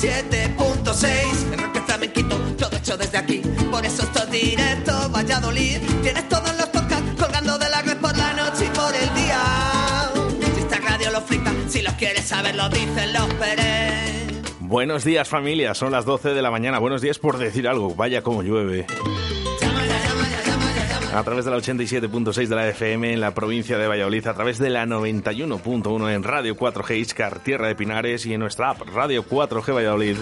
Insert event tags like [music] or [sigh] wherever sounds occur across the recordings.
87.6. El rock flamenquito, todo hecho desde aquí. Por eso esto es directo, Valladolid. Tienes todos los podcasts colgando de la red por la noche y por el día. Si esta radio lo flipa, si los quieres saber, lo dicen los Pérez. Buenos días familia, son las 12 de la mañana. Buenos días por decir algo, vaya como llueve. A través de la 87.6 de la FM en la provincia de Valladolid, a través de la 91.1 en Radio 4G Iscar, Tierra de Pinares y en nuestra app Radio 4G Valladolid.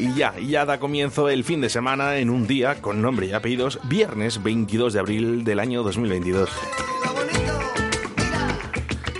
Y ya, ya da comienzo el fin de semana en un día con nombre y apellidos, viernes 22 de abril del año 2022.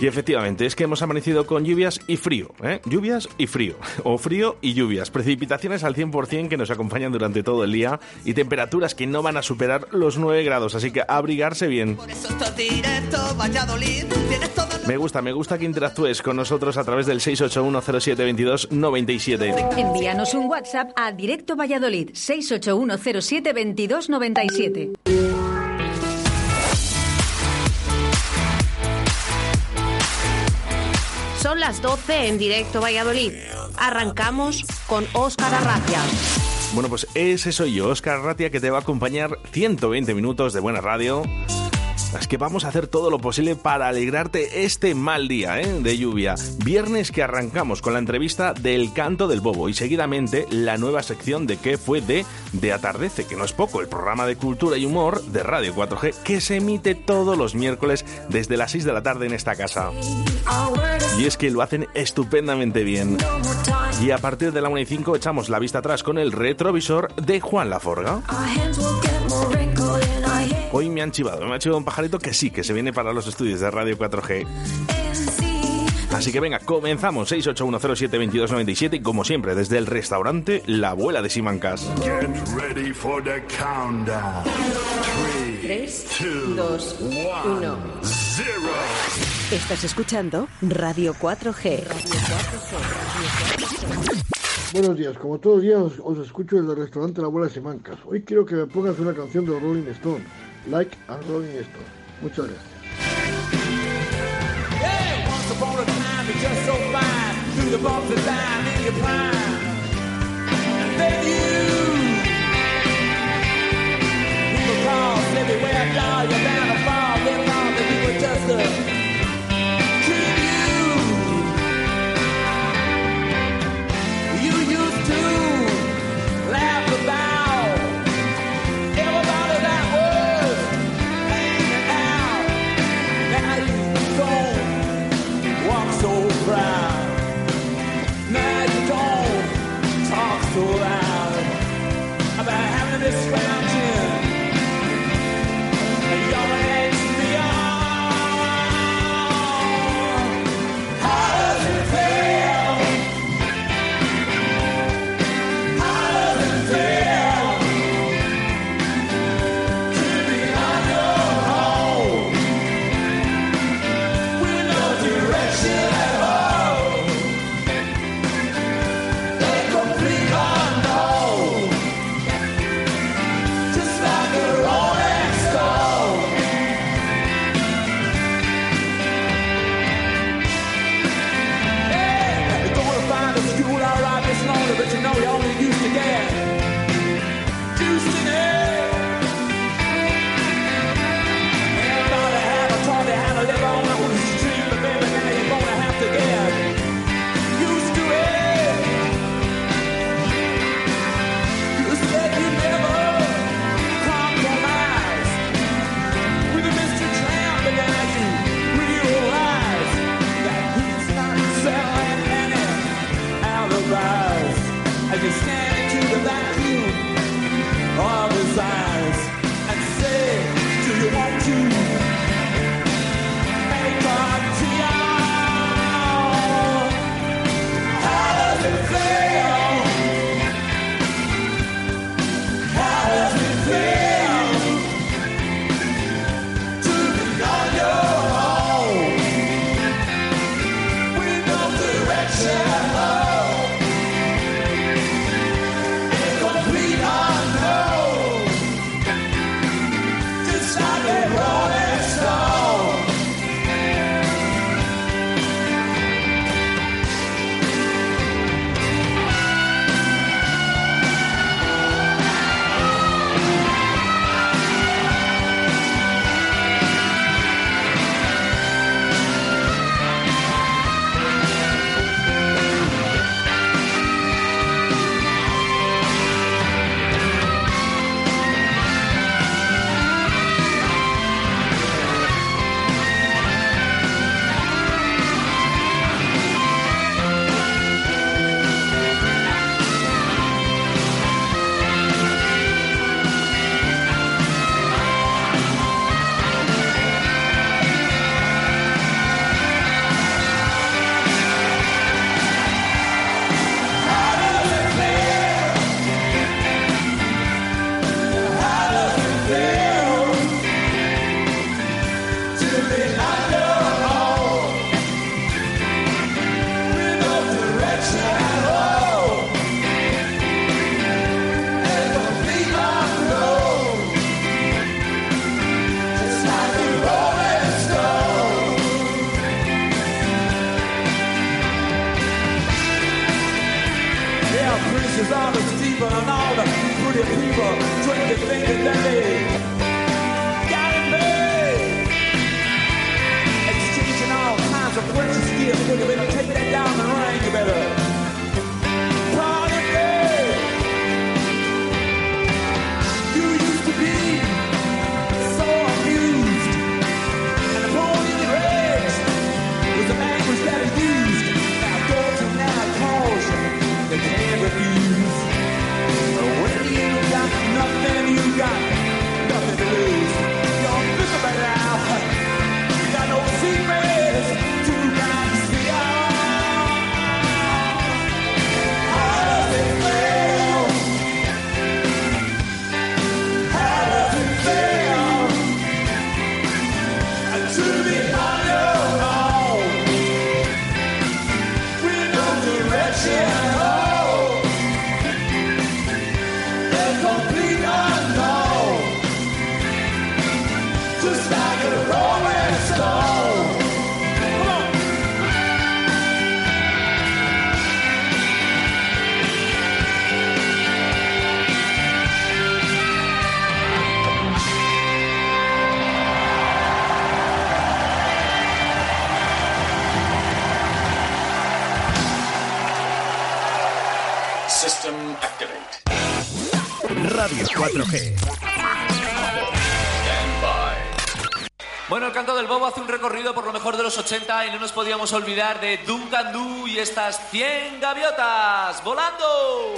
Y efectivamente, es que hemos amanecido con lluvias y frío, ¿eh? Lluvias y frío, [laughs] o frío y lluvias. Precipitaciones al 100% que nos acompañan durante todo el día y temperaturas que no van a superar los 9 grados, así que abrigarse bien. Por eso directo, Valladolid. Los... Me gusta, me gusta que interactúes con nosotros a través del 681072297. Envíanos un WhatsApp a Directo Valladolid 681072297. Las 12 en directo Valladolid. Arrancamos con Óscar Arracia. Bueno, pues ese soy yo, Oscar Ratia, que te va a acompañar 120 minutos de buena radio. Es que vamos a hacer todo lo posible para alegrarte este mal día ¿eh? de lluvia. Viernes que arrancamos con la entrevista del canto del bobo y seguidamente la nueva sección de qué fue de De Atardece, que no es poco, el programa de cultura y humor de Radio 4G que se emite todos los miércoles desde las 6 de la tarde en esta casa. Y es que lo hacen estupendamente bien. Y a partir de la 1 y 5 echamos la vista atrás con el retrovisor de Juan Laforga. Hoy me han chivado, me ha chivado un pajarito que sí, que se viene para los estudios de Radio 4G. Así que venga, comenzamos 681072297 y como siempre desde el restaurante La Abuela de Simancas. Get ready for the countdown. Three, 3, two, 2, 1. zero. Estás escuchando Radio 4G. Buenos días, como todos los días os, os escucho desde el restaurante La Abuela de Simancas. Hoy quiero que me pongas una canción de Rolling Stones, Like a Rolling Stone. Muchas gracias. Upon a time, you're. And then everywhere, bound to fall. They thought that you were just a. los 80 y no nos podíamos olvidar de Duncan Du y estas 100 gaviotas volando.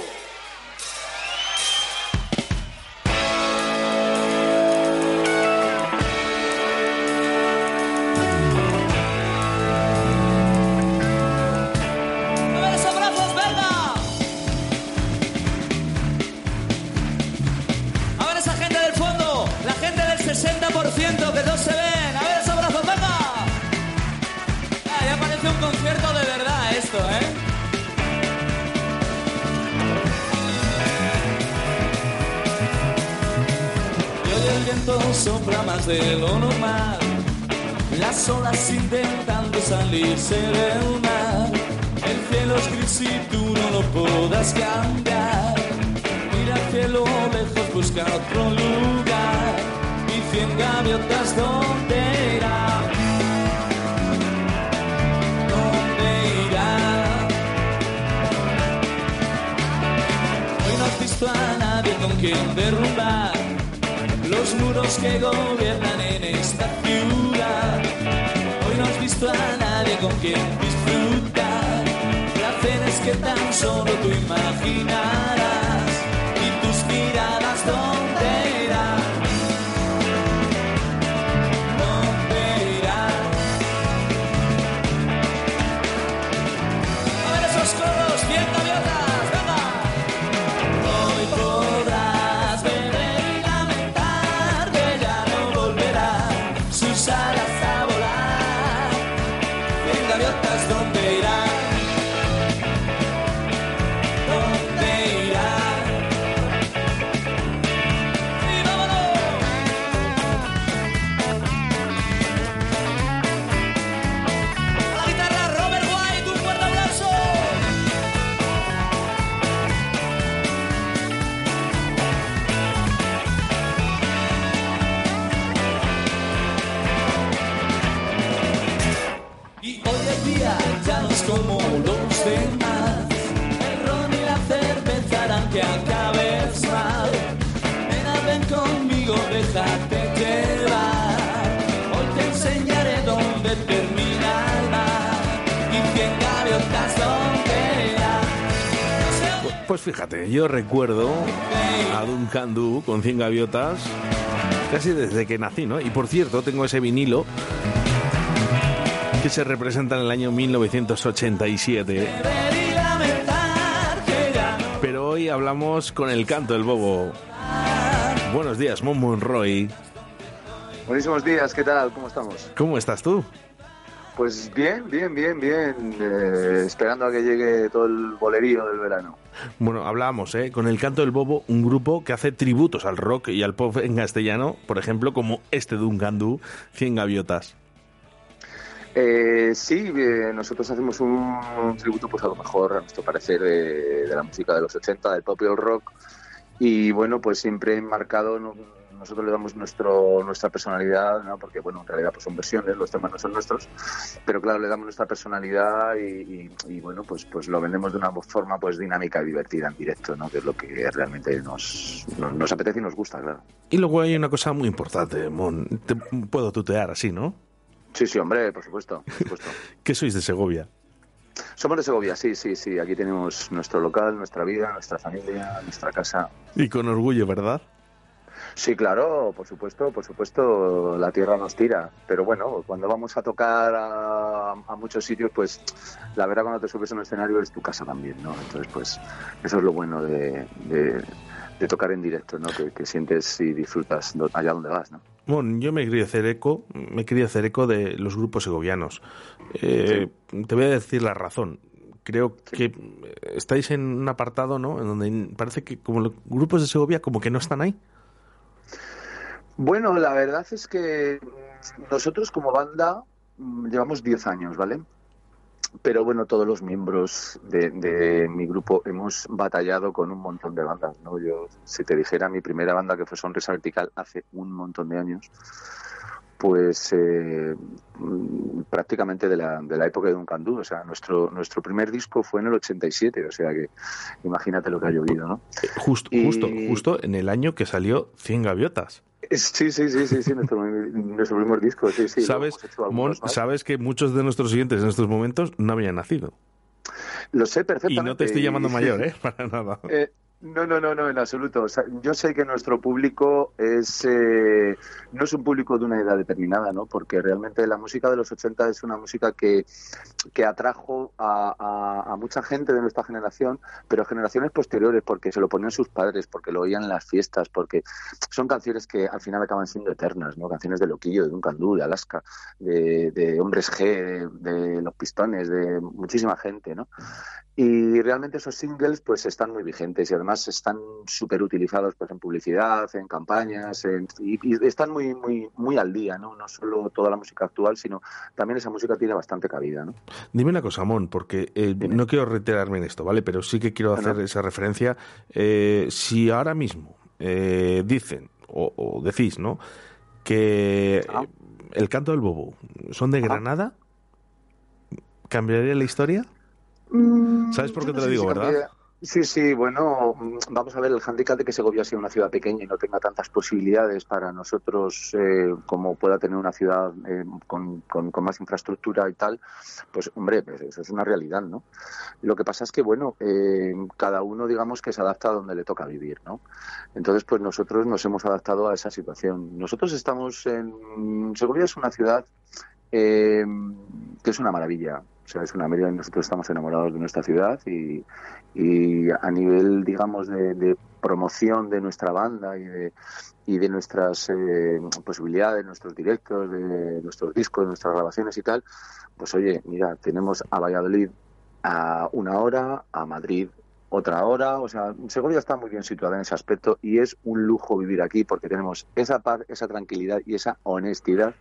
Salirse del mar. El cielo es gris y tú no lo podrás cambiar. Mira al cielo lejos, busca otro lugar. Y cien gaviotas, ¿dónde irán? ¿Dónde irán? Hoy no has visto a nadie con quien derrumbar los muros que gobiernan en esta ciudad. Hoy no has visto a nadie con quien disfrutar placeres que tan solo tú imaginarás. Y tus miradas, ¿dónde Pues fíjate, yo recuerdo a Duncan Du con 100 gaviotas casi desde que nací, ¿no? Y por cierto, tengo ese vinilo que se representa en el año 1987. Beber y lamentar que ya no Pero hoy hablamos con el canto del bobo. Buenos días, Mon Monroy. Buenísimos días, ¿qué tal? ¿Cómo estamos? ¿Cómo estás tú? Pues bien, bien, bien, bien. eh, esperando a que llegue todo el bolerío del verano. Bueno, hablábamos, ¿eh? Con el canto del bobo, un grupo que hace tributos al rock y al pop en castellano, por ejemplo, como este Duncan Du, 100 gaviotas. Eh, sí, eh, nosotros hacemos un, un tributo, pues a lo mejor, a nuestro parecer, de, de la música de los 80, del pop y el rock. Y bueno, pues siempre enmarcado, no- nosotros le damos nuestro, nuestra personalidad, ¿no? porque bueno, en realidad pues son versiones, los temas no son nuestros, pero claro, le damos nuestra personalidad y, y- y, bueno, pues, pues lo vendemos de una forma pues dinámica y divertida en directo, ¿no? que es lo que realmente nos, nos, nos apetece y nos gusta, claro. Y luego hay una cosa muy importante, Mon. Te puedo tutear así, ¿no? Sí, sí, hombre, por supuesto, por supuesto. [laughs] ¿Qué sois de Segovia? Somos de Segovia, sí, sí, sí. Aquí tenemos nuestro local, nuestra vida, nuestra familia, nuestra casa. Y con orgullo, ¿verdad? Sí, claro, por supuesto, por supuesto, la tierra nos tira. Pero bueno, cuando vamos a tocar a, a muchos sitios, pues la verdad cuando te subes a un escenario es tu casa también, ¿no? Entonces, pues eso es lo bueno de, de- de tocar en directo, ¿no? Que, que sientes y disfrutas allá donde vas, ¿no? Mon, yo me quería hacer eco, me quería hacer eco de los grupos segovianos. Eh, Te voy a decir la razón. Creo que estáis en un apartado, ¿no? En donde parece que como los grupos de Segovia como que no están ahí. Bueno, la verdad es que nosotros como banda mm, llevamos 10 años, ¿vale? Pero bueno, todos los miembros de, de mi grupo hemos batallado con un montón de bandas, ¿no? Yo, si te dijera, mi primera banda que fue Sonrisa Vertical hace un montón de años, pues eh, mm, prácticamente de la, de la época de Duncan Du. O sea, nuestro, nuestro primer disco fue en el 87, o sea que imagínate lo que ha llovido, ¿no? Justo, Y- justo, justo en el año que salió 100 gaviotas. Sí, sí, sí, sí, sí, nuestro, nuestro primer disco, sí, sí. ¿Sabes, Mon, sabes que muchos de nuestros siguientes en estos momentos no habían nacido? Lo sé Y perfectamente. no te estoy llamando y- mayor, ¿eh? [laughs] Para nada. Eh, no, no, no, no, en absoluto. Yo sé que nuestro público es eh, no es un público de una edad determinada, ¿no? Porque realmente la música de los 80 es una música que, que atrajo a, mucha gente de nuestra generación, pero generaciones posteriores, porque se lo ponían sus padres, porque lo oían en las fiestas, porque son canciones que al final acaban siendo eternas, ¿no? Canciones de Loquillo, de Duncan Du, de Alaska, de, de Hombres G, de, de Los Pistones, de muchísima gente, ¿no? Y realmente esos singles pues están muy vigentes y además están súper utilizados pues en publicidad, en campañas, en- y, y están muy muy muy al día, ¿no? No solo toda la música actual, sino también esa música tiene bastante cabida, ¿no? Dime una cosa, Mon, porque eh, no quiero reiterarme en esto, ¿vale? Pero sí que quiero hacer no. esa referencia. Eh, si ahora mismo eh, dicen, o, o decís, ¿no? Que Ah. el canto del bobo son de Ajá. Granada, ¿cambiaría la historia? ¿Sabes por qué no te lo digo, si verdad? Sí, sí, bueno, mm, vamos a ver el handicap de que Segovia sea una ciudad pequeña y no tenga tantas posibilidades para nosotros eh, como pueda tener una ciudad eh, con, con- con más infraestructura y tal, pues hombre, pues eso es una realidad, ¿no? Lo que pasa es que, bueno, eh, cada uno digamos que se adapta a donde le toca vivir, ¿no? Entonces, pues nosotros nos hemos adaptado a esa situación. Nosotros estamos en... Segovia es una ciudad eh, que es una maravilla. O sea, es una maravilla. Nosotros estamos enamorados de nuestra ciudad y, y a nivel, digamos, de, de promoción de nuestra banda y de, y de nuestras eh, posibilidades, nuestros directos, de nuestros discos, de nuestras grabaciones y tal, pues oye, mira, tenemos a Valladolid a una hora, a Madrid otra hora, o sea, Segovia está muy bien situada en ese aspecto y es un lujo vivir aquí porque tenemos esa paz, esa tranquilidad y esa honestidad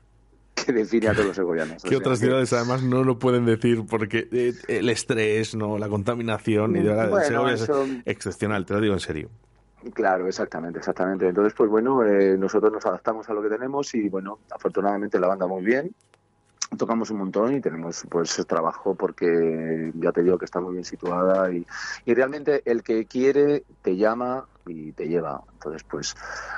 que define a todos los segovianos. O Que sea otras que- ciudades además no lo pueden decir porque eh, el estrés, no, la contaminación y de verdad, Bueno, Segovia es eso- excepcional, te lo digo en serio. Claro, exactamente, exactamente. Entonces, pues bueno, eh, nosotros nos adaptamos a lo que tenemos y bueno, afortunadamente la banda muy bien. Tocamos un montón y tenemos pues trabajo porque ya te digo que está muy bien situada y, y realmente el que quiere te llama y te lleva. Entonces, pues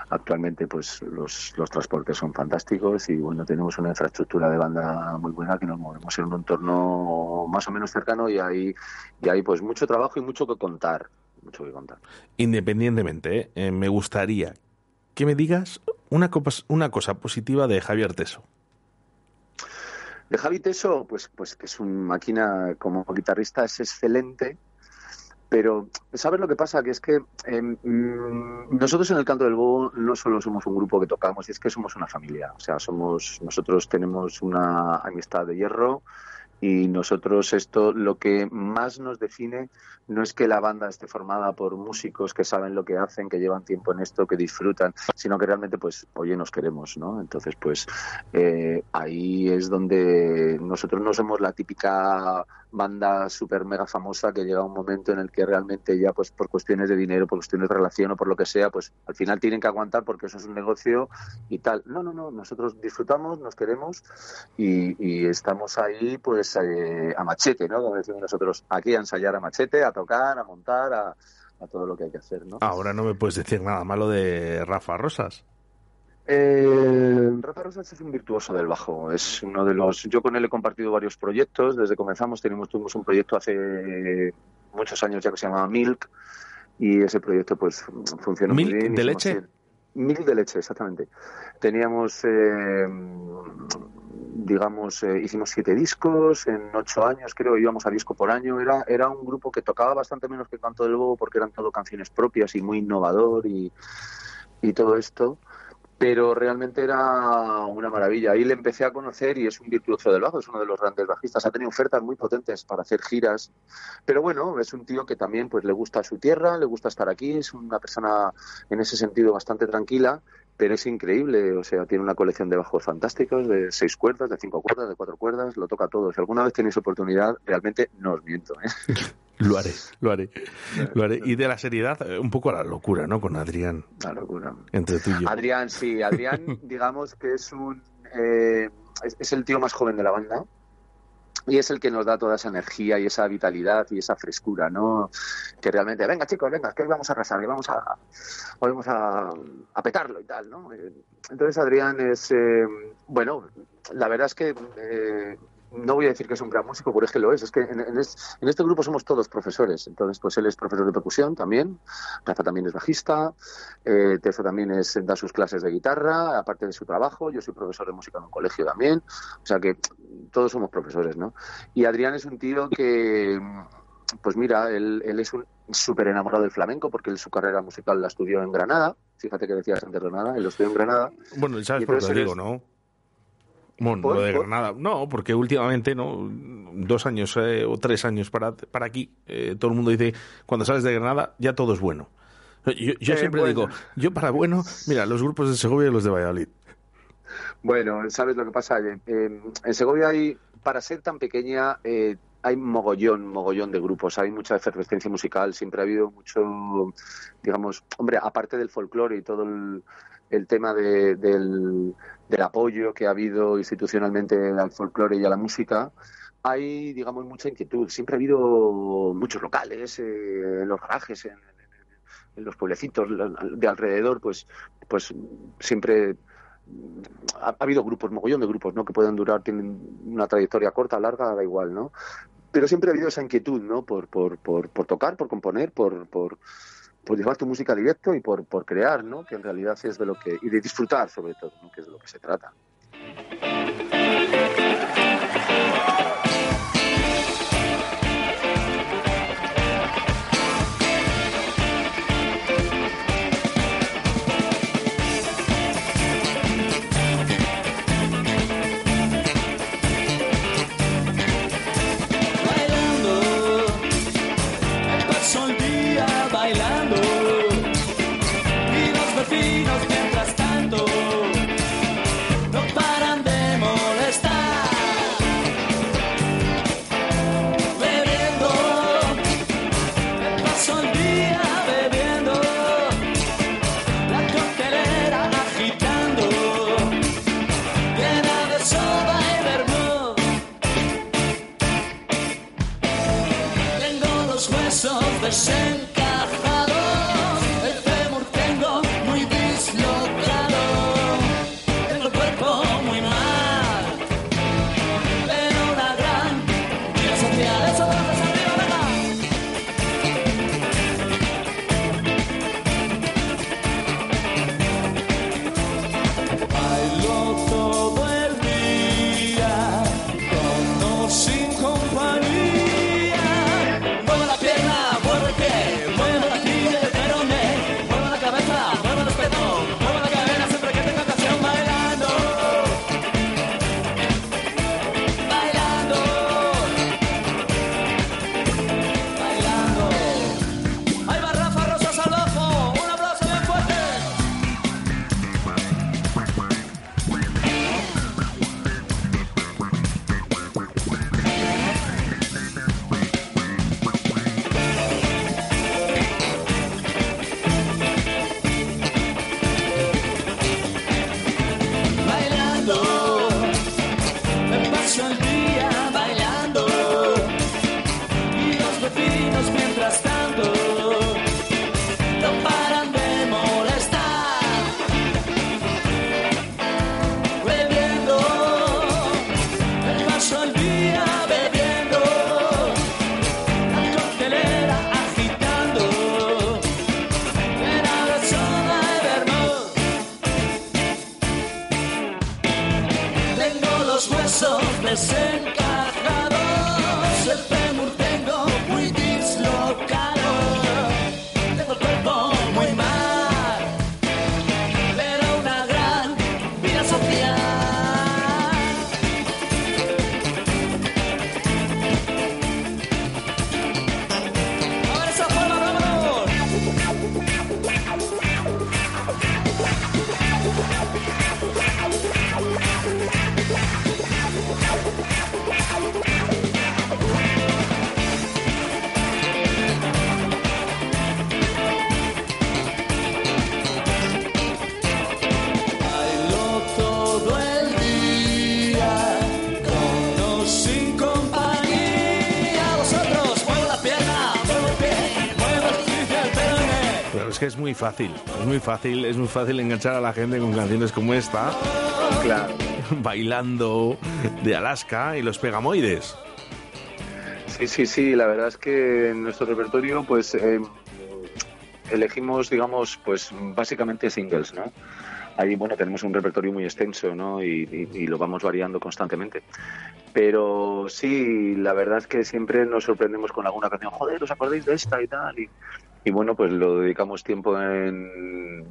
actualmente pues los, los transportes son fantásticos y bueno, tenemos una infraestructura de banda muy buena que nos movemos en un entorno más o menos cercano y hay, y hay pues mucho trabajo y mucho que contar. Mucho que contar. Independientemente, ¿eh? Eh, me gustaría que me digas una, copa- una cosa positiva de Javier Teso. De Javi Teso, pues, pues que es una máquina como guitarrista, es excelente, pero ¿sabes lo que pasa? Que es que eh, mm, nosotros en el Canto del Bobo no solo somos un grupo que tocamos, es que somos una familia. O sea, somos nosotros tenemos una amistad de hierro Y nosotros esto lo que más nos define no es que la banda esté formada por músicos que saben lo que hacen, que llevan tiempo en esto, que disfrutan, sino que realmente, pues, oye, nos queremos, ¿no? Entonces, pues, eh, ahí es donde nosotros no somos la típica banda súper mega famosa que llega un momento en el que realmente ya, pues, por cuestiones de dinero, por cuestiones de relación o por lo que sea, pues, al final tienen que aguantar porque eso es un negocio y tal. No, no, no, nosotros disfrutamos, nos queremos y, y estamos ahí, pues, eh, a machete, ¿no? Como decimos nosotros, aquí a ensayar a machete, a tocar, a montar, a, a todo lo que hay que hacer, ¿no? Ahora no me puedes decir nada malo de Rafa Rosas. Eh, Rafa Rosas es un virtuoso del bajo. Es uno de los. Yo con él he compartido varios proyectos. Desde comenzamos tenemos, tuvimos un proyecto hace muchos años ya que se llamaba Milk y ese proyecto pues funcionó ¿Milk muy bien. de leche? Milk de leche, exactamente. Teníamos, eh, digamos, eh, hicimos siete discos en ocho años, creo, íbamos a disco por año. Era, era un grupo que tocaba bastante menos que Canto del Lobo porque eran todo canciones propias y muy innovador y, y todo esto. Pero realmente era una maravilla. Ahí le empecé a conocer y es un virtuoso del bajo, es uno de los grandes bajistas. Ha tenido ofertas muy potentes para hacer giras. Pero bueno, es un tío que también pues le gusta su tierra, le gusta estar aquí, es una persona en ese sentido bastante tranquila, pero es increíble. O sea, tiene una colección de bajos fantásticos, de seis cuerdas, de cinco cuerdas, de cuatro cuerdas, lo toca todo. Si alguna vez tenéis oportunidad, realmente no os miento. ¿eh? [laughs] Lo haré, [laughs] lo haré, lo haré. Y de la seriedad, eh, un poco a la locura, ¿no? Con Adrián, Una locura. entre tú y yo. Adrián, sí, Adrián, [laughs] digamos que es un eh, es, es el tío más joven de la banda y es el que nos da toda esa energía y esa vitalidad y esa frescura, ¿no? Que realmente, venga chicos, venga, que hoy vamos a arrasar, que vamos a, vamos a, a petarlo y tal, ¿no? Eh, Entonces Adrián es, eh, bueno, la verdad es que eh, no voy a decir que es un gran músico, porque es que lo es. Es que en, en es- en este grupo somos todos profesores. Entonces, pues él es profesor de percusión también. Rafa también es bajista. Eh, Teso también es, da sus clases de guitarra, aparte de su trabajo. Yo soy profesor de música en un colegio también. O sea que todos somos profesores, ¿no? Y Adrián es un tío que, pues mira, él, él es un súper enamorado del flamenco porque él su carrera musical la estudió en Granada. Fíjate que decías antes Granada, él lo estudió en Granada. Bueno, ¿sabes por qué lo digo, no? Bueno, ¿Por? lo de ¿Por? Granada. No, porque últimamente, ¿no? Dos años eh, o tres años para, para aquí, eh, todo el mundo dice, cuando sales de Granada, ya todo es bueno. Yo, yo Eh, siempre bueno. digo, yo para bueno, mira, los grupos de Segovia y los de Valladolid. Bueno, ¿sabes lo que pasa? En Segovia hay, para ser tan pequeña, eh, hay mogollón, mogollón de grupos, hay mucha efervescencia musical, siempre ha habido mucho, digamos, hombre, aparte del folclore y todo el, el tema de- del, del apoyo que ha habido institucionalmente al folclore y a la música, hay, digamos, mucha inquietud. Siempre ha habido muchos locales, eh, en los garajes, en, los pueblecitos de alrededor, pues, pues siempre ha, ha habido grupos, mogollón de grupos, ¿no? Que pueden durar, tienen una trayectoria corta, larga, da igual, ¿no? Pero siempre ha habido esa inquietud, ¿no? Por, por, por, por tocar, por componer, por, por, por llevar tu música directo y por, por crear, ¿no? Que en realidad es de lo que... Y de disfrutar, sobre todo, ¿no? Que es de lo que se trata. Es que es muy fácil, es muy fácil, es muy fácil enganchar a la gente con canciones como esta, Claro. [laughs] bailando de Alaska y los pegamoides. Sí, sí, sí, la verdad es que en nuestro repertorio pues eh, elegimos, digamos, pues básicamente singles, ¿no? Ahí, bueno, tenemos un repertorio muy extenso, ¿no? Y, y- y lo vamos variando constantemente. Pero sí, la verdad es que siempre nos sorprendemos con alguna canción. Joder, ¿os acordáis de esta y tal? Y, y bueno, pues lo dedicamos tiempo en,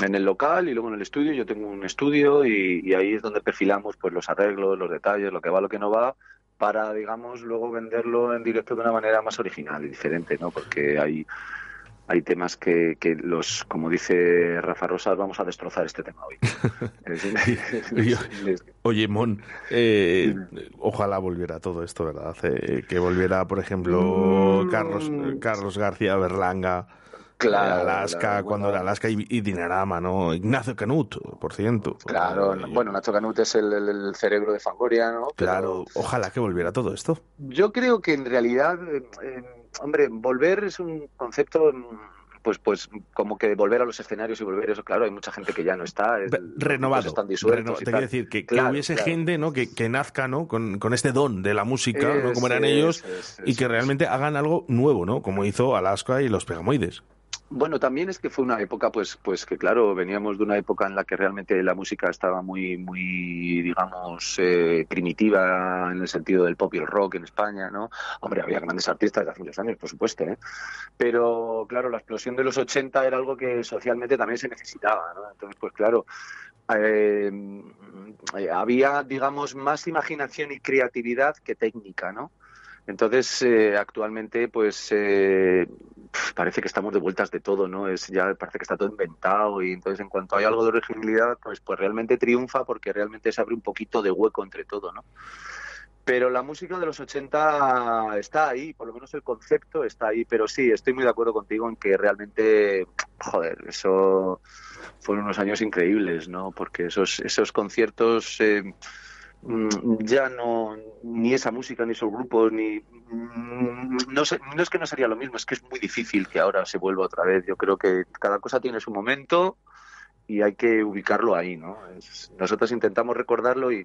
en el local y luego en el estudio. Yo tengo un estudio y, y ahí es donde perfilamos pues los arreglos, los detalles, lo que va, lo que no va, para, digamos, luego venderlo en directo de una manera más original y diferente, ¿no? Porque hay, hay temas que, que los, como dice Rafa Rosas, vamos a destrozar este tema hoy. [laughs] [laughs] Oye, Mon, eh, ojalá volviera todo esto, ¿verdad? Eh, que volviera, por ejemplo, Mm. Carlos, Carlos García Berlanga, Claro, eh, Alaska, claro, cuando bueno. era Alaska y, y Dinarama, ¿no? Ignacio Canut, por ciento. Claro, Eh, bueno, Nacho Canut es el, cerebro de Fangoria, ¿no? Pero Claro, ojalá que volviera todo esto. Yo creo que en realidad, eh, hombre, volver es un concepto, mm, pues, pues, como que volver a los escenarios y volver eso. Claro, hay mucha gente que ya no está, es- Renovado. están disueltos. reno- te quiero decir que, hubiese claro. gente ¿no? que, que nazca ¿no? Con, con este don de la música, ¿no? como eran ellos, y que realmente hagan algo nuevo, ¿no? como hizo Alaska y los Pegamoides. Bueno, también es que fue una época, pues, pues que claro, veníamos de una época en la que realmente la música estaba muy, muy, digamos, eh, primitiva en el sentido del pop y el rock en España, ¿no? Hombre, había grandes artistas de hace muchos años, por supuesto, ¿eh? Pero claro, la explosión de los 80 era algo que socialmente también se necesitaba, ¿no? Entonces, pues claro, eh, había, digamos, más imaginación y creatividad que técnica, ¿no? Entonces, eh, actualmente, pues eh, parece que estamos de vueltas de todo, ¿no? Es ya parece que está todo inventado y entonces en cuanto hay algo de originalidad, pues pues realmente triunfa porque realmente se abre un poquito de hueco entre todo, ¿no? Pero la música de los 80 está ahí, por lo menos el concepto está ahí, pero sí, estoy muy de acuerdo contigo en que realmente, joder, eso fueron unos años increíbles, ¿no? Porque esos, esos conciertos eh, ya no, ni esa música, ni esos grupos, ni... mm, No, sé, no es que no sería lo mismo, es que es muy difícil que ahora se vuelva otra vez. Yo creo que cada cosa tiene su momento y hay que ubicarlo ahí, ¿no? Es- nosotros intentamos recordarlo y,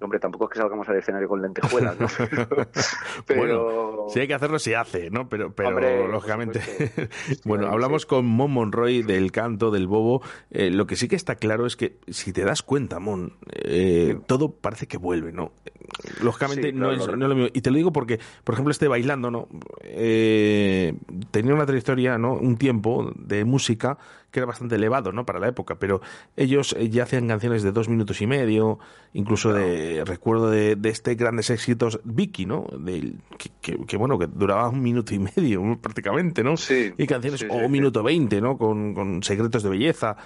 hombre, tampoco es que salgamos al escenario con lentejuelas, ¿no? [laughs] Pero, Bueno, Si hay que hacerlo, se hace, ¿no? Pero, pero Hombre, lógicamente. [laughs] bueno, hablamos sí. con Mon Monroy del canto, del bobo. Eh, lo que sí que está claro es que, si te das cuenta, Mon, eh, todo parece que vuelve, ¿no? Lógicamente Sí, no, es, no es lo mismo. Y te lo digo porque, por ejemplo, este bailando, ¿no? Eh, tenía una trayectoria, ¿no? Un tiempo de música que era bastante elevado, ¿no? Para la época, pero ellos eh, ya hacían canciones de dos minutos y medio, incluso de, recuerdo de, de este grandes éxitos, Vicky, ¿no? Del- que, que- que, bueno, que duraba un minuto y [laughs] medio prácticamente, ¿no? Sí, y canciones, sí, o un minuto veinte, ¿no? Con, con secretos de belleza,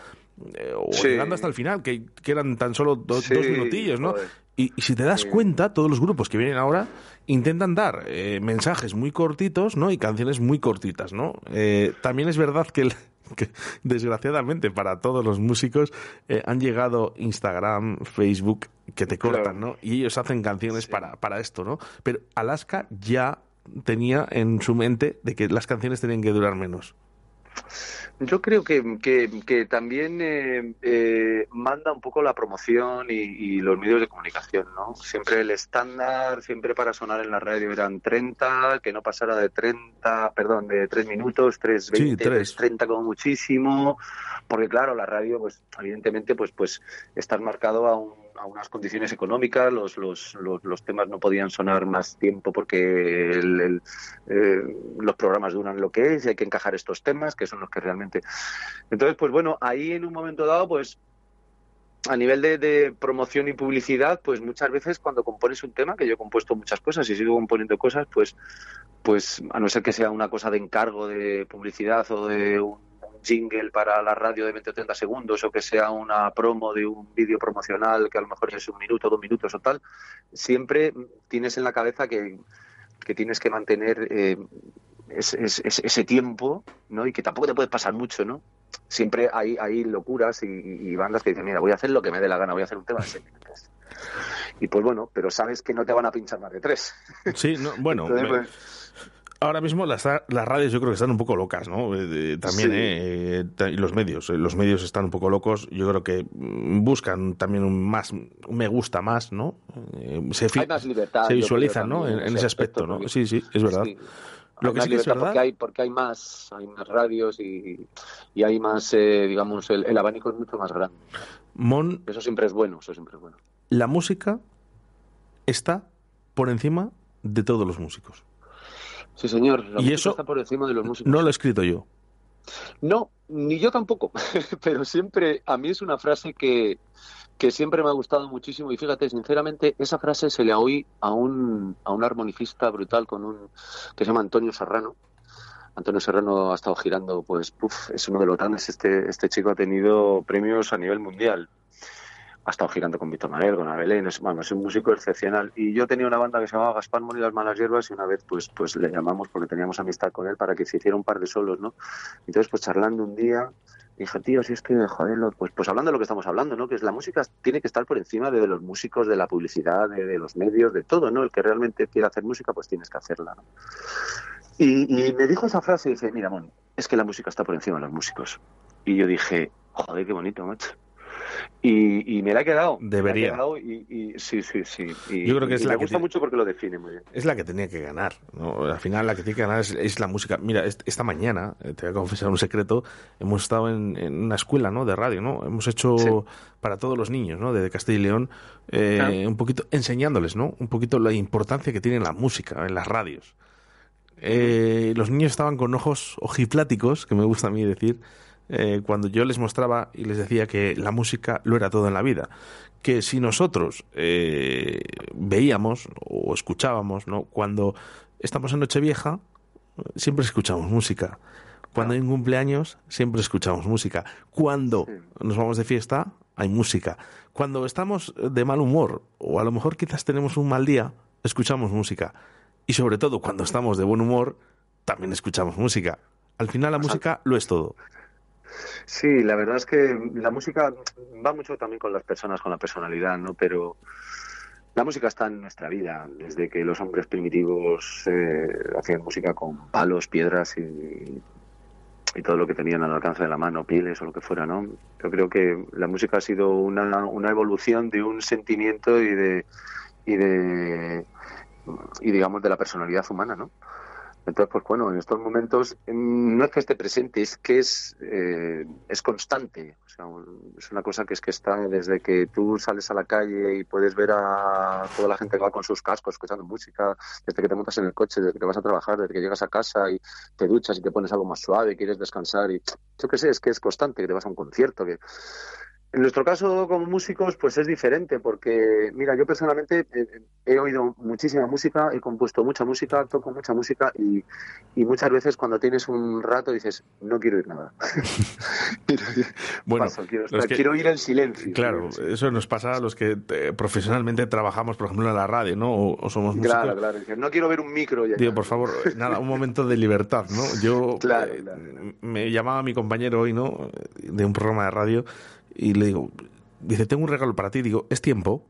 eh, o llegando hasta el final, que, que eran tan solo do- dos minutillos, ¿no? Y, y si te das cuenta, todos los grupos que vienen ahora intentan dar eh, mensajes muy cortitos, ¿no? Y canciones muy cortitas, ¿no? Eh, también es verdad que, el- que, desgraciadamente para todos los músicos eh, han llegado Instagram, Facebook, que te cortan, Claro. ¿no? Y ellos hacen canciones para, para esto, ¿no? Pero Alaska ya tenía en su mente de que las canciones tenían que durar menos. Yo creo que, que, que también eh, eh, manda un poco la promoción y, y los medios de comunicación, ¿no? Siempre el estándar, siempre para sonar en la radio eran 30, que no pasara de 30, perdón, de 3 minutos, 3, 20, Sí, tres. 30 como muchísimo, porque claro, la radio, pues evidentemente, pues, pues estás marcado a, un- a unas condiciones económicas, los, los, los, los temas no podían sonar más tiempo porque el- el, eh, los programas duran lo que es y hay que encajar estos temas que son los que realmente. Entonces pues bueno ahí en un momento dado pues a nivel de, de promoción y publicidad pues muchas veces cuando compones un tema que yo he compuesto muchas cosas y sigo componiendo cosas pues pues a no ser que sea una cosa de encargo de publicidad o de un, jingle para la radio de 20 o 30 segundos o que sea una promo de un vídeo promocional que a lo mejor es un minuto, dos minutos o tal, siempre tienes en la cabeza que, que tienes que mantener eh, ese, tiempo, ¿no? Y que tampoco te puedes pasar mucho, ¿no? Siempre hay, hay locuras y, y bandas que dicen, mira, voy a hacer lo que me dé la gana, voy a hacer un tema de seis minutos. Y pues bueno, pero sabes que no te van a pinchar más de tres. Sí, no, bueno, [laughs] Entonces, pues, Ahora mismo las, las radios yo creo que están un poco locas, ¿no? Eh, eh, también, Sí. eh, y los medios. eh, Los medios están un poco locos. Yo creo que mm, buscan también un más, un me gusta más, ¿no? Eh, se, Hay más libertad, Se visualizan, ¿no? En, ese ese aspecto, ¿no? porque- Sí, sí, es verdad. Sí. Lo que sí que es verdad. Porque hay, porque hay más, hay más radios y, y hay más, eh, digamos, el, el abanico es mucho más grande. Mon, Eso siempre es bueno, eso siempre es bueno. la música está por encima de todos los músicos. Sí, señor. La Y eso está por encima de los músicos. No lo he escrito yo. No, ni yo tampoco, [laughs] pero siempre, a mí es una frase que, que siempre me ha gustado muchísimo y fíjate, sinceramente, esa frase se la oí a un, a un armonicista brutal con un, que se llama Antonio Serrano. Antonio Serrano ha estado girando, pues, es uno de los grandes, este, este chico ha tenido premios a nivel mundial. Ha estado girando con Víctor Manuel, con Abelén, es, bueno, es un músico excepcional. Y yo tenía una banda que se llamaba Gaspar Moni y las Malas Hierbas y una vez pues, pues le llamamos porque teníamos amistad con él para que se hiciera un par de solos, ¿no? Entonces, pues charlando un día, dije, tío, si es que, joder, pues, pues hablando de lo que estamos hablando, ¿no? Que es la música tiene que estar por encima de, los músicos, de la publicidad, de, los medios, de todo, ¿no? El que realmente quiere hacer música, pues tienes que hacerla, ¿no? Y, y me dijo esa frase y dice, mira, Mon, es que la música está por encima de los músicos. Y yo dije, joder, qué bonito, macho. Y, y me la he quedado. me la he Debería. quedado y, y- sí, sí, sí. Y, Yo creo que es me la que gusta tiene- mucho porque lo define muy bien. Es la que tenía que ganar. ¿no? Al final, la que tiene que ganar es, es la música. Mira, est- esta mañana, eh, te voy a confesar un secreto, hemos estado en, en una escuela ¿no? de radio, ¿no? Hemos hecho Sí. para todos los niños ¿no? de Castilla y León eh, un poquito, enseñándoles ¿no? un poquito la importancia que tiene la música en las radios. Eh, los niños estaban con ojos ojipláticos, que me gusta a mí decir, eh, cuando yo les mostraba y les decía que la música lo era todo en la vida. Que si nosotros eh, veíamos o escuchábamos, ¿no? Cuando estamos en Nochevieja, siempre escuchamos música. Cuando hay un cumpleaños, siempre escuchamos música. Cuando nos vamos de fiesta, hay música. Cuando estamos de mal humor, o a lo mejor quizás tenemos un mal día, escuchamos música. Y sobre todo, cuando estamos de buen humor, también escuchamos música. Al final, la música lo es todo. Sí, la verdad es que la música va mucho también con las personas, con la personalidad, ¿no? Pero la música está en nuestra vida, desde que los hombres primitivos eh, hacían música con palos, piedras y, todo lo que tenían al alcance de la mano, pieles o lo que fuera, ¿no? Yo creo que la música ha sido una, una evolución de un sentimiento y de, y de y digamos de la personalidad humana, ¿no? Entonces, pues bueno, en estos momentos mm, no es que esté presente, es que es, eh, es constante. O sea, es una cosa que es que está desde que tú sales a la calle y puedes ver a toda la gente que va con sus cascos escuchando música, desde que te montas en el coche, desde que vas a trabajar, desde que llegas a casa y te duchas y te pones algo más suave, quieres descansar y yo qué sé, es que es constante, que te vas a un concierto, que en nuestro caso, como músicos, pues es diferente, porque, mira, yo personalmente eh, he oído muchísima música, he compuesto mucha música, toco mucha música y, y muchas veces cuando tienes un rato dices, no quiero oír nada. [laughs] Bueno, Paso, quiero, los estar- que- quiero oír el silencio. Claro, eso nos pasa a los que eh, profesionalmente trabajamos, por ejemplo, en la radio, ¿no? O, o somos músicos. Claro, claro. No quiero ver un micro. Ya, Digo, por favor, nada, un momento de libertad, ¿no? Yo [laughs] Claro, eh, claro. me llamaba mi compañero hoy, ¿no? De un programa de radio y le digo, dice, tengo un regalo para ti. Digo, es tiempo.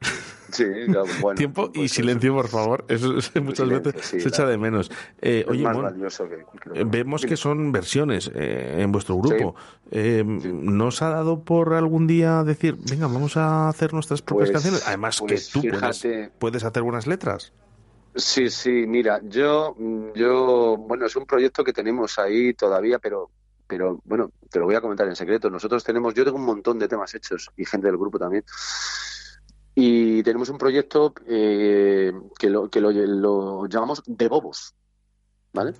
[laughs] Sí, claro, bueno, tiempo y pues silencio, por favor. Eso, es- [laughs] muchas silencio, veces sí, se echa de menos. Eh, oye, Mon, que eh, vemos que son versiones eh, en vuestro grupo. Eh, Sí. ¿No os ha dado por algún día decir, venga, vamos a hacer nuestras propias Pues- canciones? Además pues que tú puedes, puedes hacer buenas letras. Sí, sí, mira, yo, yo, bueno, es un proyecto que tenemos ahí todavía, pero, pero bueno, te lo voy a comentar en secreto. Nosotros tenemos, yo tengo un montón de temas hechos y gente del grupo también. Y tenemos un proyecto eh, que, lo, que lo, lo llamamos De Bobos, ¿vale?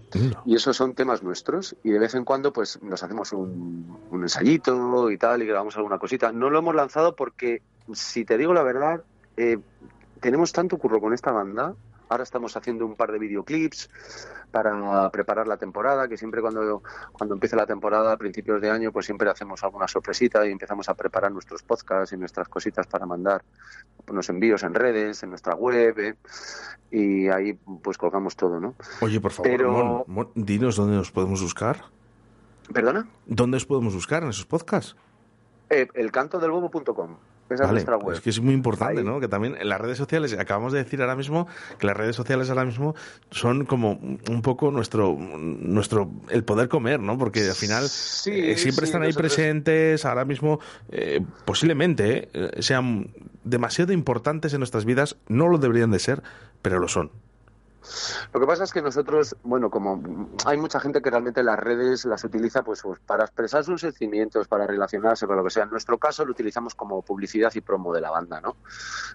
Y esos son temas nuestros y de vez en cuando pues nos hacemos un, un ensayito y tal y grabamos alguna cosita. No lo hemos lanzado porque, si te digo la verdad, eh, tenemos tanto curro con esta banda. Ahora estamos haciendo un par de videoclips para preparar la temporada, que siempre cuando, cuando empieza la temporada a principios de año, pues siempre hacemos alguna sorpresita y empezamos a preparar nuestros podcasts y nuestras cositas para mandar unos envíos en redes, en nuestra web, ¿eh? y ahí pues colgamos todo, ¿no? Oye, por favor, Pero- Mon, Mon, dinos dónde nos podemos buscar. ¿Perdona? ¿Dónde os podemos buscar en esos podcasts? Eh, elcantodelbobo.com. Esa Vale, es nuestra web. Es que es muy importante, Ahí. ¿no? Que también en las redes sociales, acabamos de decir ahora mismo que las redes sociales ahora mismo son como un poco nuestro, nuestro el poder comer, ¿no? Porque al final Sí, eh, siempre sí, están ahí nosotros- presentes, ahora mismo eh, posiblemente eh, sean demasiado importantes en nuestras vidas, no lo deberían de ser, pero lo son. Lo que pasa es que nosotros, bueno, como hay mucha gente que realmente las redes las utiliza pues, pues, para expresar sus sentimientos, para relacionarse con lo que sea. En nuestro caso lo utilizamos como publicidad y promo de la banda, ¿no?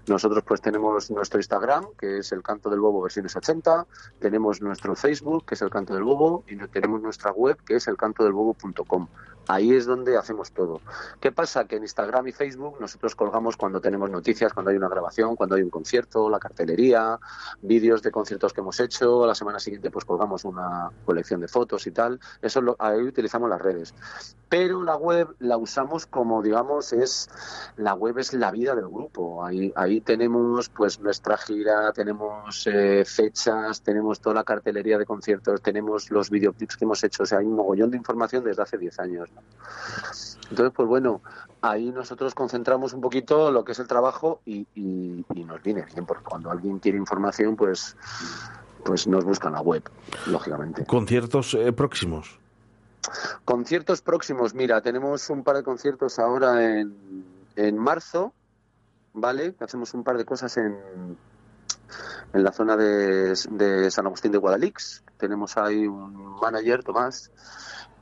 Nosotros pues tenemos nuestro Instagram, que es el Canto del Bobo versiones 80, tenemos nuestro Facebook, que es el Canto del Bobo, y tenemos nuestra web, que es elcantodelbobo.com. Ahí es donde hacemos todo. ¿Qué pasa? Que en Instagram y Facebook nosotros colgamos cuando tenemos noticias, cuando hay una grabación, cuando hay un concierto, la cartelería, vídeos de conciertos que hemos hecho. La semana siguiente pues colgamos una colección de fotos y tal. Eso lo- ahí utilizamos las redes. Pero la web la usamos como, digamos, es la web es la vida del grupo. Ahí, ahí tenemos pues nuestra gira, tenemos eh, fechas, tenemos toda la cartelería de conciertos, tenemos los videoclips que hemos hecho. O sea, hay un mogollón de información desde hace 10 años. Entonces, pues bueno, ahí nosotros concentramos un poquito lo que es el trabajo y, y- y nos viene bien, porque cuando alguien quiere información, pues, pues nos busca en la web, lógicamente. Conciertos eh, próximos. Conciertos próximos, mira, tenemos un par de conciertos ahora en, en marzo, ¿vale? Hacemos un par de cosas en, en la zona de, de San Agustín de Guadalix. Tenemos ahí un manager, Tomás,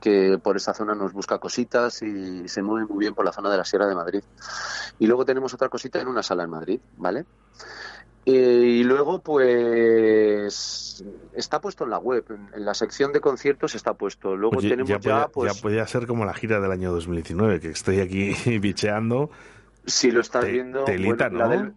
que por esa zona nos busca cositas y se mueve muy bien por la zona de la Sierra de Madrid. Y luego tenemos otra cosita en una sala en Madrid, ¿vale? Eh, y luego, pues, está puesto en la web, en, la sección de conciertos está puesto. Luego Oye, tenemos ya, ya, podía, pues, ya podía ser como la gira del año 2019, que estoy aquí [laughs] bicheando. Si lo estás Te- viendo, telita, bueno, la, ¿no? del,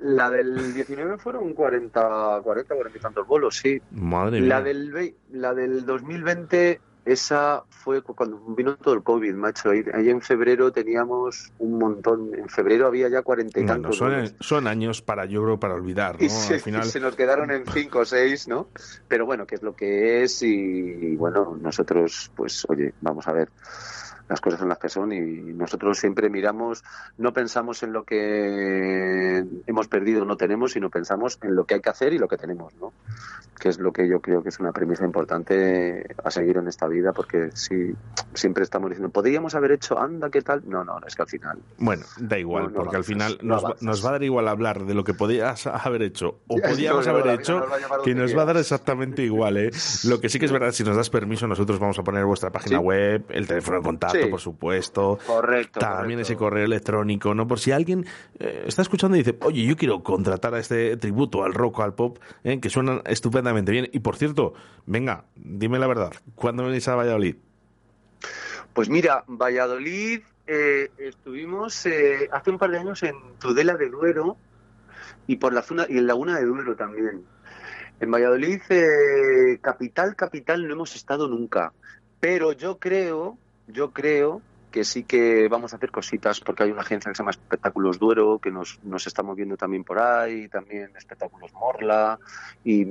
la del 19 fueron 40, 40, 40 y tantos bolos, sí. Madre mía. La del, la del 2020, esa fue cu- cuando vino todo el COVID, macho. Ahí, ahí en febrero teníamos un montón. En febrero había ya cuarenta y Bueno, tantos son, años para, yo creo, para olvidar, ¿no? Y se, Al final, se nos quedaron en cinco o seis, ¿no? Pero bueno, que es lo que es y, bueno, nosotros, pues, oye, vamos a ver, las cosas son las que son y nosotros siempre miramos, no pensamos en lo que hemos perdido o no tenemos, sino pensamos en lo que hay que hacer y lo que tenemos, ¿no? Que es lo que yo creo que es una premisa importante a seguir en esta vida, porque si siempre estamos diciendo, podríamos haber hecho, anda, ¿qué tal? No, no, es que al final Bueno, da igual, No, no porque al final no nos, va, nos va a dar igual hablar de lo que podías haber hecho o podíamos haber hecho, que nos va a dar exactamente igual, ¿eh? Lo que sí que es verdad, si nos das permiso, nosotros vamos a poner vuestra página Sí. web, el teléfono de contacto, Sí. Por supuesto. Correcto, También correcto. ese correo electrónico, ¿no? Por si alguien eh, está escuchando y dice, oye, yo quiero contratar a este tributo al rock al pop, ¿eh? que suenan estupendamente bien. Y por cierto, venga, dime la verdad, ¿cuándo venís a Valladolid? Pues mira, Valladolid, eh, estuvimos hace un par de años en Tudela de Duero y por la zona y en Laguna de Duero también. En Valladolid, eh, capital, capital, no hemos estado nunca. Pero yo creo, yo creo que sí que vamos a hacer cositas porque hay una agencia que se llama Espectáculos Duero que nos, nos está moviendo también por ahí, también Espectáculos Morla y,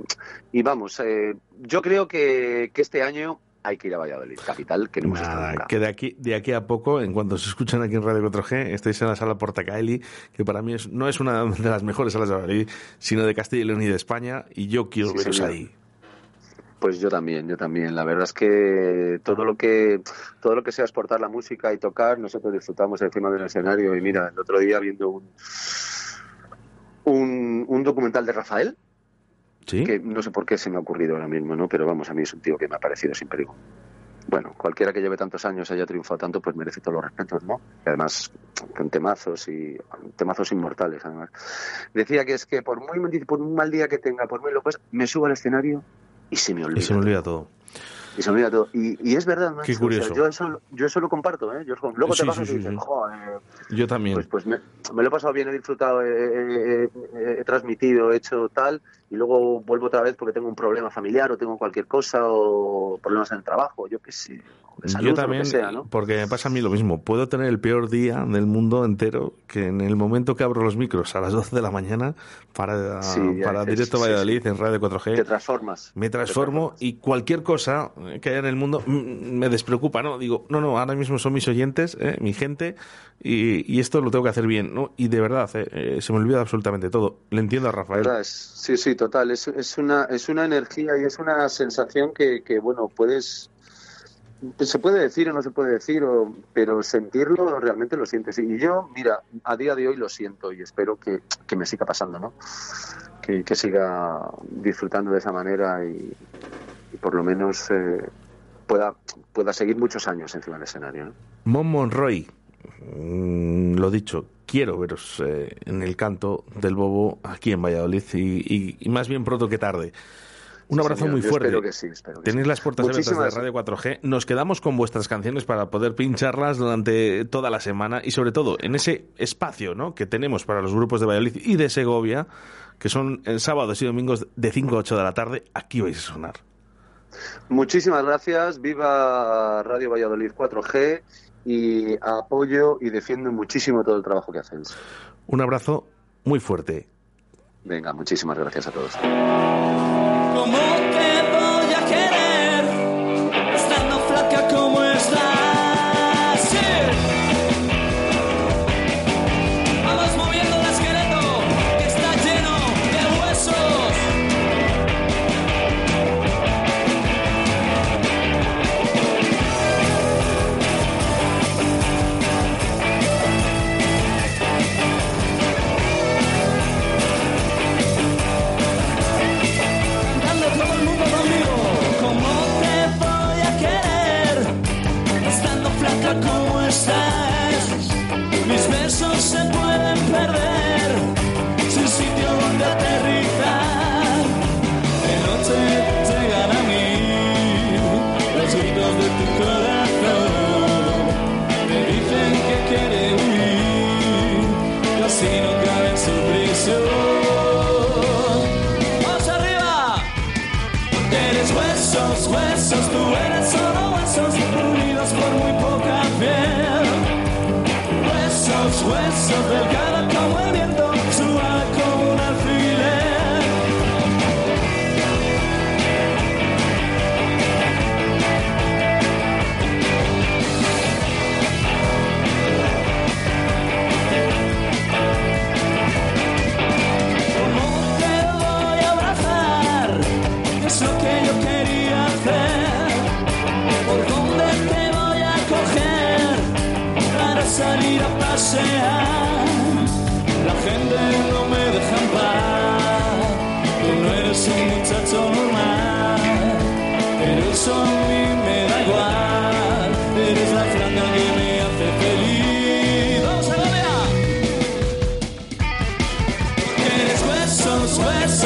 y vamos, eh, yo creo que, que este año hay que ir a Valladolid, capital, que no hemos estado Nada, nunca. que de aquí, de aquí a poco, en cuanto se escuchan aquí en Radio 4G, estáis en la sala Portacaeli, que para mí es, no es una de las mejores salas de Valladolid, sino de Castilla y León y de España, y yo quiero Sí, veros señor. ahí. Pues yo también, yo también. La verdad es que todo lo que todo lo que sea exportar la música y tocar, nosotros disfrutamos encima del escenario. Y mira, el otro día viendo un un, un documental de Rafael, ¿Sí? que no sé por qué se me ha ocurrido ahora mismo, ¿no? Pero vamos, a mí es un tío que me ha parecido siempre digo. Bueno, cualquiera que lleve tantos años haya triunfado tanto, pues merece todos los respetos, ¿no? Y además, con temazos y temazos inmortales, además. Decía que es que por muy, por un mal día que tenga, por muy loco es, me subo al escenario y se me olvida. Y se me olvida todo. Y se olvida todo. Y, y es verdad, macho, Qué o sea, curioso. yo, eso, yo eso lo comparto, ¿eh? Yo, luego Sí, te sí, y dices, sí. joder, Yo también. pues, pues me, me lo he pasado bien, he disfrutado, he, he- he- he transmitido, he hecho tal, y luego vuelvo otra vez porque tengo un problema familiar o tengo cualquier cosa o problemas en el trabajo, yo qué sé, o de salud, yo o lo también, que sea, ¿no? porque me pasa a mí lo mismo. Puedo tener el peor día del mundo entero que en el momento que abro los micros a las 12 de la mañana para, para dices, Directo Valladolid en Radio 4G, Te transformas. me transformo y cualquier cosa que haya en el mundo mm, me despreocupa, ¿no? Digo, no, no, ahora mismo son mis oyentes, eh, mi gente, y, esto lo tengo que hacer bien, ¿no? Y de verdad, eh, eh, se me olvida absolutamente todo. Le entiendo a Rafael. Sí, sí, total. Es, una, es una energía y es una sensación que, bueno, puedes... Se puede decir o no se puede decir, o- pero sentirlo realmente lo sientes. Y yo, mira, a día de hoy lo siento y espero que, que me siga pasando, ¿no? Que siga disfrutando de esa manera y, y por lo menos eh, pueda, pueda seguir muchos años encima del escenario, ¿no? Mon Monroy, mm, lo dicho, quiero veros eh, en el canto del Bobo aquí en Valladolid y, y- y más bien pronto que tarde. Un abrazo señor, muy fuerte. espero que sí, espero que Tenéis sí. las puertas abiertas Muchísimas- de Radio 4G. Nos quedamos con vuestras canciones para poder pincharlas durante toda la semana y sobre todo en ese espacio ¿no? que tenemos para los grupos de Valladolid y de Segovia, que son en sábados y domingos de 5 a 8 de la tarde. Aquí vais a sonar. Muchísimas gracias, viva Radio Valladolid 4G y apoyo y defiendo muchísimo todo el trabajo que hacéis. Un abrazo muy fuerte. Venga, muchísimas gracias a todos.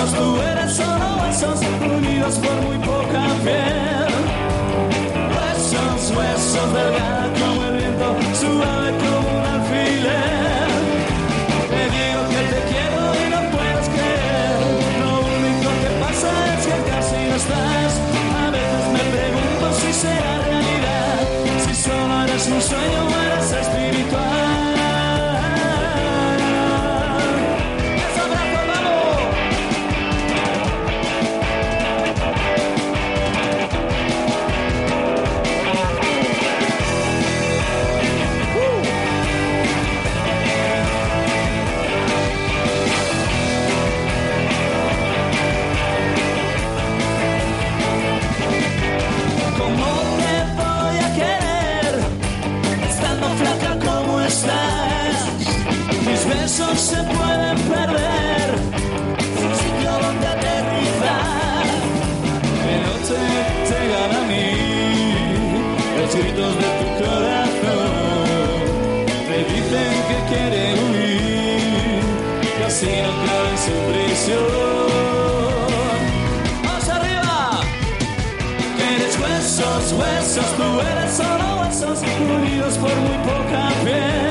Huesos, tú eres solo huesos unidos por muy poca piel. Cabe en su prisión. ¡Vamos arriba! Eres huesos, huesos, tú eres solo huesos unidos por muy poca piel.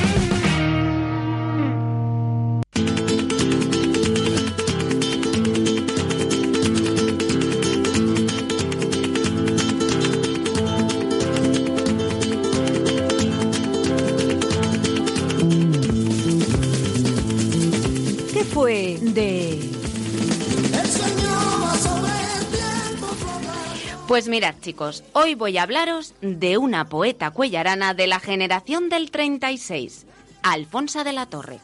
Pues mirad, chicos, hoy voy a hablaros de una poeta cuellarana de la generación del 36, Alfonsa de la Torre.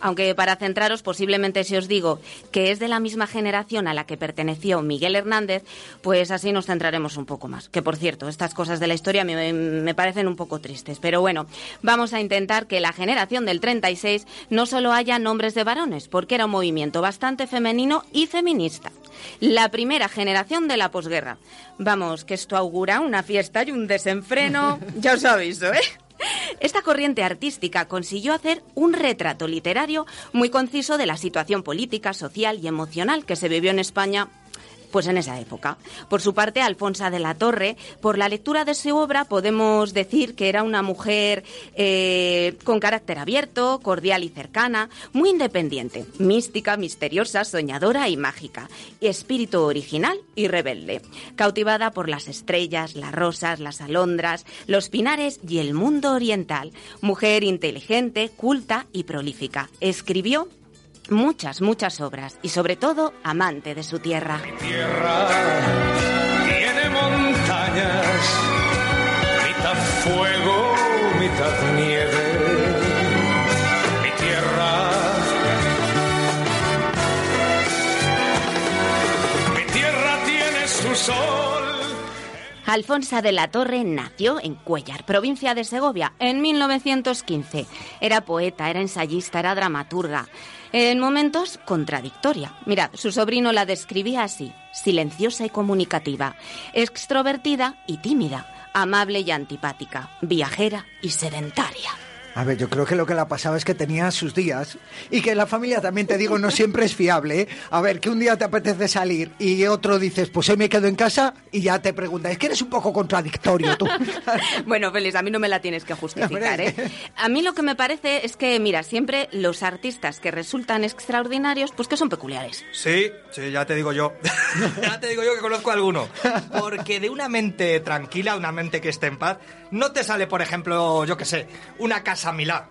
Aunque para centraros, posiblemente si os digo que es de la misma generación a la que perteneció Miguel Hernández, pues así nos centraremos un poco más. Que por cierto, estas cosas de la historia me, me parecen un poco tristes. Pero bueno, vamos a intentar que la generación del 36 no solo haya nombres de varones, porque era un movimiento bastante femenino y feminista. La primera generación de la posguerra. Vamos, que esto augura una fiesta y un desenfreno. [laughs] Ya os aviso, ¿eh? Esta corriente artística consiguió hacer un retrato literario muy conciso de la situación política, social y emocional que se vivió en España pues en esa época. Por su parte, Alfonsa de la Torre, por la lectura de su obra, podemos decir que era una mujer eh, con carácter abierto, cordial y cercana, muy independiente, mística, misteriosa, soñadora y mágica, espíritu original y rebelde, cautivada por las estrellas, las rosas, las alondras, los pinares y el mundo oriental. Mujer inteligente, culta y prolífica. Escribió muchas, muchas obras y sobre todo amante de su tierra. tierra tiene montañas, mitad fuego, mitad nieve. Mi tierra, mi tierra tiene su sol. Alfonsa de la Torre nació en Cuellar, provincia de Segovia, en 1915. Era poeta, era ensayista, era dramaturga. En momentos contradictoria. Mirad, su sobrino la describía así, silenciosa y comunicativa, extrovertida y tímida, amable y antipática, viajera y sedentaria. A ver, yo creo que lo que le pasaba es que tenía sus días y que la familia también, te digo, no siempre es fiable. ¿eh? A ver, que un día te apetece salir y otro dices, pues hoy me quedo en casa y ya te preguntas, es que eres un poco contradictorio tú. [laughs] bueno, Félix, a mí no me la tienes que justificar, ¿eh? A mí lo que me parece es que, mira, siempre los artistas que resultan extraordinarios, pues que son peculiares. Sí, sí, ya te digo yo. [laughs] ya te digo yo que conozco a alguno. Porque de una mente tranquila, una mente que esté en paz, no te sale, por ejemplo, yo qué sé, una casa Milá.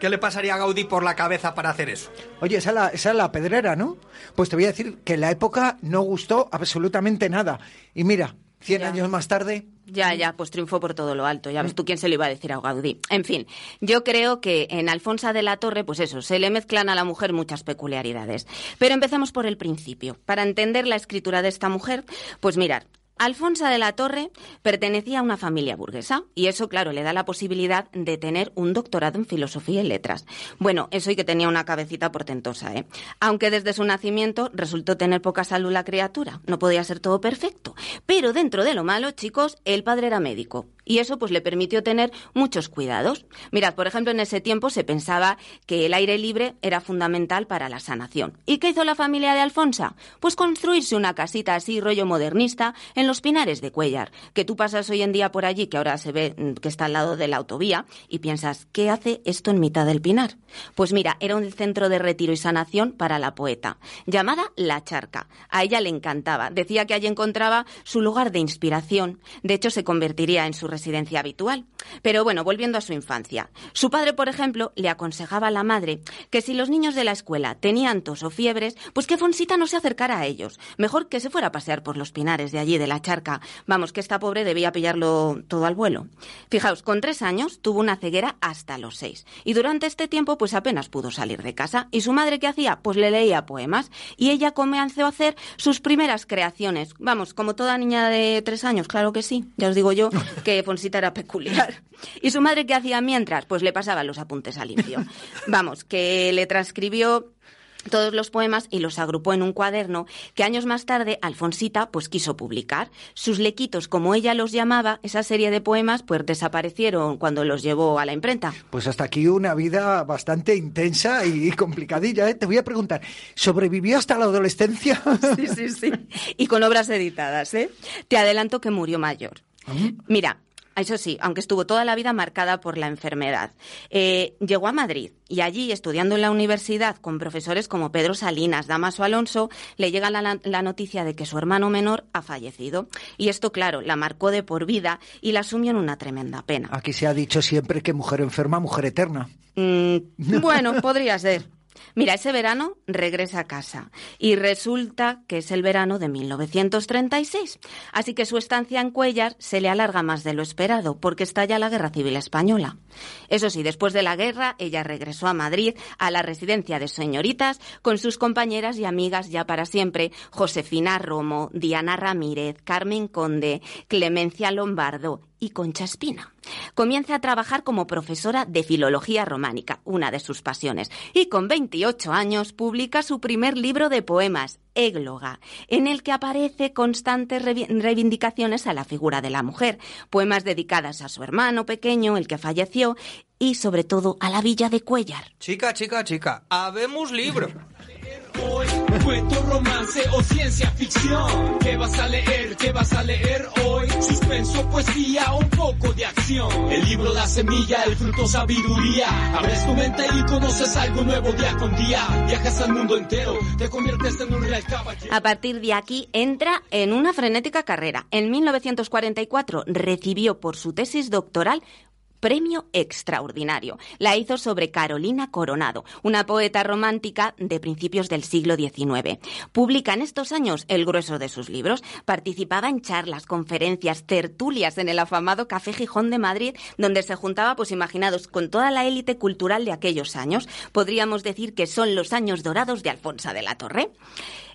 ¿Qué le pasaría a Gaudí por la cabeza para hacer eso? Oye, esa es, la, esa es la pedrera, ¿no? Pues te voy a decir que en la época no gustó absolutamente nada. Y mira, 100 Ya. años más tarde, Ya, ya, pues triunfó por todo lo alto. Ya ves tú quién se lo iba a decir a Gaudí. En fin, yo creo que en Alfonsa de la Torre, pues eso, se le mezclan a la mujer muchas peculiaridades. Pero empecemos por el principio. Para entender la escritura de esta mujer, pues mirar. Alfonsa de la Torre pertenecía a una familia burguesa y eso, claro, le da la posibilidad de tener un doctorado en filosofía y letras. Bueno, eso y que tenía una cabecita portentosa, ¿eh? Aunque desde su nacimiento resultó tener poca salud la criatura. No podía ser todo perfecto. Pero dentro de lo malo, chicos, el padre era médico y eso pues le permitió tener muchos cuidados. Mirad, por ejemplo, en ese tiempo se pensaba que el aire libre era fundamental para la sanación. ¿Y qué hizo la familia de Alfonsa? Pues construirse una casita así rollo modernista en los Pinares de Cuellar, que tú pasas hoy en día por allí, que ahora se ve mm, que está al lado de la autovía, y piensas, ¿qué hace esto en mitad del Pinar? Pues mira, era un centro de retiro y sanación para la poeta, llamada La Charca. A ella le encantaba, decía que allí encontraba su lugar de inspiración, de hecho se convertiría en su residencia habitual. Pero bueno, volviendo a su infancia. Su padre, por ejemplo, le aconsejaba a la madre que si los niños de la escuela tenían tos o fiebres, pues que Fonsita no se acercara a ellos. Mejor que se fuera a pasear por los pinares de allí de la charca. Vamos, que esta pobre debía pillarlo todo al vuelo. Fijaos, con tres años tuvo una ceguera hasta los seis. Y durante este tiempo, pues apenas pudo salir de casa. ¿Y su madre qué hacía? Pues le leía poemas. Y ella comenzó a hacer sus primeras creaciones. Vamos, como toda niña de tres años, claro que sí. Ya os digo yo [laughs] que Fonsita era peculiar. ¿Y su madre qué hacía mientras? Pues le pasaba los apuntes a limpio. Vamos, que le transcribió todos los poemas y los agrupó en un cuaderno que años más tarde Alfonsita pues quiso publicar. Sus lequitos, como ella los llamaba, esa serie de poemas pues desaparecieron cuando los llevó a la imprenta. Pues hasta aquí una vida bastante intensa y complicadilla. ¿eh? Te voy a preguntar, ¿sobrevivió hasta la adolescencia? [laughs] Sí, sí, sí. Y con obras editadas, ¿eh? Te adelanto que murió mayor. Mira, eso sí, aunque estuvo toda la vida marcada por la enfermedad. Eh, llegó a Madrid y allí, estudiando en la universidad con profesores como Pedro Salinas, Damaso Alonso, le llega la, la noticia de que su hermano menor ha fallecido. Y esto, claro, la marcó de por vida y la asumió en una tremenda pena. Aquí se ha dicho siempre que mujer enferma, mujer eterna. Mm, bueno, [laughs] podría ser. Mira, ese verano regresa a casa y resulta que es el verano de 1936. Así que su estancia en Cuellar se le alarga más de lo esperado porque estalla la Guerra Civil Española. Eso sí, después de la guerra, ella regresó a Madrid, a la residencia de señoritas, con sus compañeras y amigas ya para siempre, Josefina Romo, Diana Ramírez, Carmen Conde, Clemencia Lombardo y Concha Espina. Comienza a trabajar como profesora de filología románica, una de sus pasiones, y con 28 años publica su primer libro de poemas, Égloga, en el que aparece constantes reivindicaciones a la figura de la mujer, poemas dedicadas a su hermano pequeño, el que falleció, y sobre todo a la villa de Cuellar. Chica, chica, chica, habemos libro. A partir de aquí entra en una frenética carrera. En 1944 recibió por su tesis doctoral Premio Extraordinario. La hizo sobre Carolina Coronado, una poeta romántica de principios del siglo XIX. Publica en estos años el grueso de sus libros. Participaba en charlas, conferencias, tertulias en el afamado Café Gijón de Madrid, donde se juntaba, pues imaginados, con toda la élite cultural de aquellos años. Podríamos decir que son los años dorados de Alfonso de la Torre.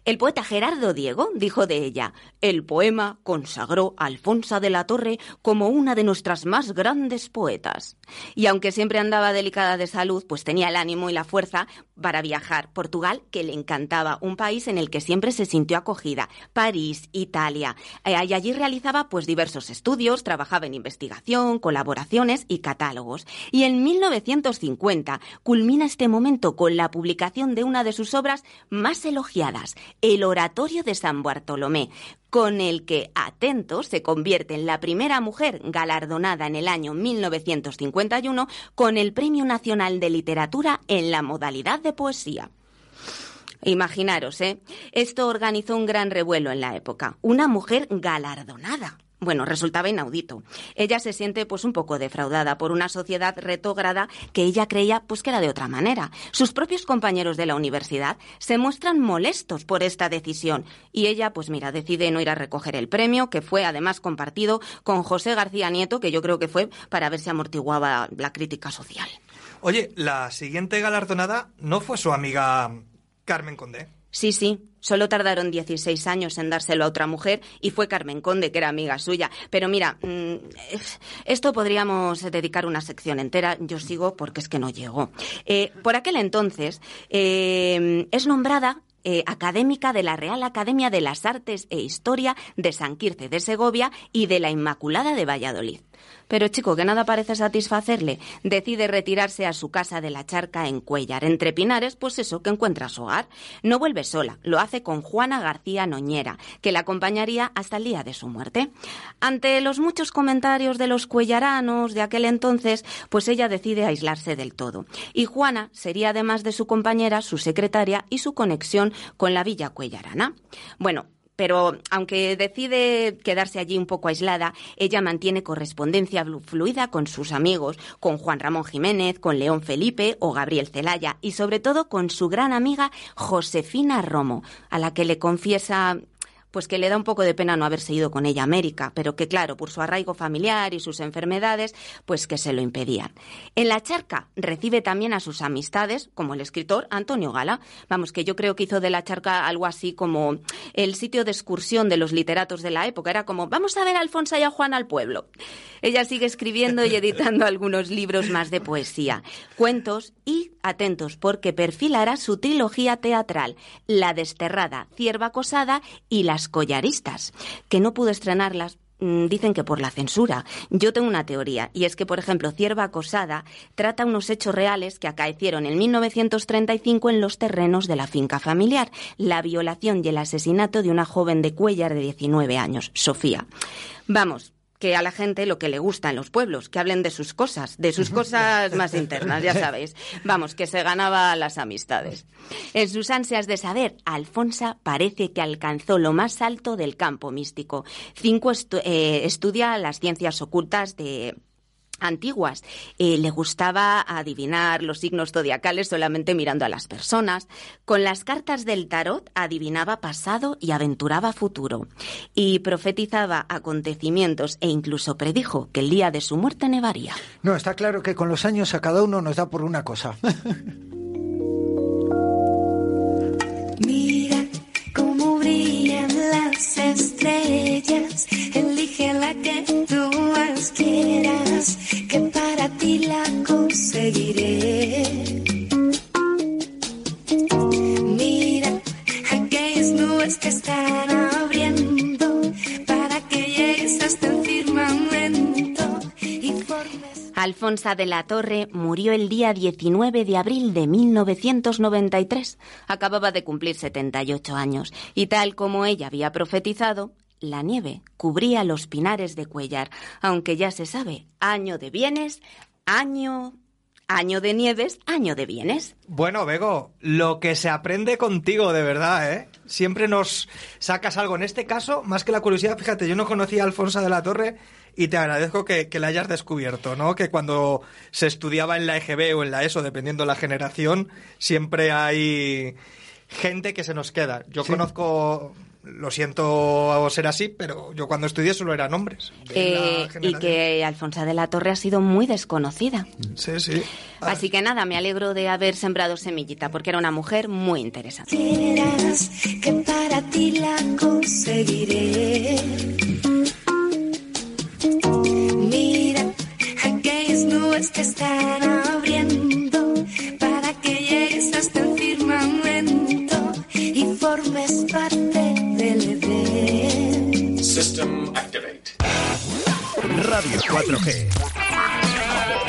El poeta Gerardo Diego dijo de ella, el poema consagró a Alfonso de la Torre como una de nuestras más grandes poetas. Y aunque siempre andaba delicada de salud, pues tenía el ánimo y la fuerza para viajar. Portugal, que le encantaba, un país en el que siempre se sintió acogida. París, Italia. Eh, y allí realizaba pues diversos estudios, trabajaba en investigación, colaboraciones y catálogos. Y en 1950 culmina este momento con la publicación de una de sus obras más elogiadas, el Oratorio de San Bartolomé, con el que, atento, se convierte en la primera mujer galardonada en el año 1951 con el Premio Nacional de Literatura en la modalidad de poesía. Imaginaros, ¿eh? Esto organizó un gran revuelo en la época. Una mujer galardonada. Bueno, resultaba inaudito. Ella se siente pues un poco defraudada por una sociedad retógrada que ella creía pues que era de otra manera. Sus propios compañeros de la universidad se muestran molestos por esta decisión y ella pues mira, decide no ir a recoger el premio que fue además compartido con José García Nieto, que yo creo que fue para ver si amortiguaba la crítica social. Oye, la siguiente galardonada no fue su amiga Carmen Condé. Sí, sí, solo tardaron 16 años en dárselo a otra mujer y fue Carmen Conde, que era amiga suya. Pero mira, mm, esto podríamos dedicar una sección entera. Yo sigo porque es que no llegó. Eh, por aquel entonces eh, es nombrada eh, académica de la Real Academia de las Artes e Historia de San Quirce de Segovia y de la Inmaculada de Valladolid. Pero chico, que nada parece satisfacerle, decide retirarse a su casa de la charca en Cuellar, entre Pinares, pues eso, que encuentra su hogar. No vuelve sola, lo hace con Juana García Noñera, que la acompañaría hasta el día de su muerte. Ante los muchos comentarios de los cuellaranos de aquel entonces, pues ella decide aislarse del todo. Y Juana sería, además de su compañera, su secretaria y su conexión con la villa cuellarana. Bueno, pero aunque decide quedarse allí un poco aislada, ella mantiene correspondencia fluida con sus amigos, con Juan Ramón Jiménez, con León Felipe o Gabriel Celaya y sobre todo con su gran amiga Josefina Romo, a la que le confiesa pues que le da un poco de pena no haberse ido con ella a América, pero que claro, por su arraigo familiar y sus enfermedades, pues que se lo impedían. En la charca recibe también a sus amistades, como el escritor Antonio Gala, vamos, que yo creo que hizo de la charca algo así como el sitio de excursión de los literatos de la época, era como, vamos a ver a Alfonso y a Juan al pueblo. Ella sigue escribiendo y editando [laughs] algunos libros más de poesía, cuentos y atentos porque perfilará su trilogía teatral, La Desterrada, Cierva Acosada y Las Collaristas, que no pudo estrenarlas mm, dicen que por la censura. Yo tengo una teoría, y es que, por ejemplo, Cierva Acosada trata unos hechos reales que acaecieron en 1935 en los terrenos de la finca familiar, la violación y el asesinato de una joven de Cuellar de 19 años, Sofía. Vamos, que a la gente lo que le gusta en los pueblos, que hablen de sus cosas, de sus [laughs] cosas más internas, ya sabéis. Vamos, que se ganaba las amistades. En sus ansias de saber, Alfonsa parece que alcanzó lo más alto del campo místico. Cinco estu- eh, estudia las ciencias ocultas de antiguas. Eh, le gustaba adivinar los signos zodiacales solamente mirando a las personas. Con las cartas del tarot adivinaba pasado y aventuraba futuro. Y profetizaba acontecimientos e incluso predijo que el día de su muerte nevaría. No, está claro que con los años a cada uno nos da por una cosa. [laughs] estrellas. Elige la que tú más quieras, que para ti la conseguiré. Mira aquellas nubes que están abriendo Alfonsa de la Torre murió el día 19 de abril de 1993. Acababa de cumplir 78 años y tal como ella había profetizado, la nieve cubría los pinares de Cuellar, aunque ya se sabe, año de bienes, año año de nieves, año de bienes. Bueno, Bego, lo que se aprende contigo, de verdad, ¿eh? Siempre nos sacas algo. En este caso, más que la curiosidad, fíjate, yo no conocía a Alfonso de la Torre y te agradezco que, que la hayas descubierto, ¿no? Que cuando se estudiaba en la EGB o en la ESO, dependiendo la generación, siempre hay gente que se nos queda. Yo conozco, lo siento ser así, pero yo cuando estudié solo eran hombres. de la Eh, y que Alfonsa de la Torre ha sido muy desconocida. Sí, sí. Así que nada, me alegro de haber sembrado semillita, porque era una mujer muy interesante. que para ti la conseguiré. Mira aquellas nubes que están abriendo para que llegues hasta el firmamento y formes parte del Edén. System activate. Radio 4G.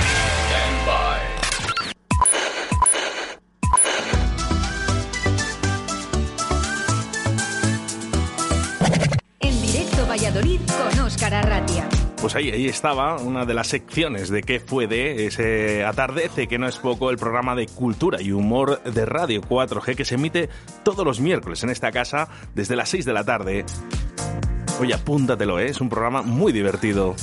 Pues ahí, ahí estaba una de las secciones de qué fue de ese atardece, que no es poco, el programa de cultura y humor de Radio 4G que se emite todos los miércoles en esta casa desde las 6 de la tarde. Oye, apúntatelo, ¿eh? es un programa muy divertido.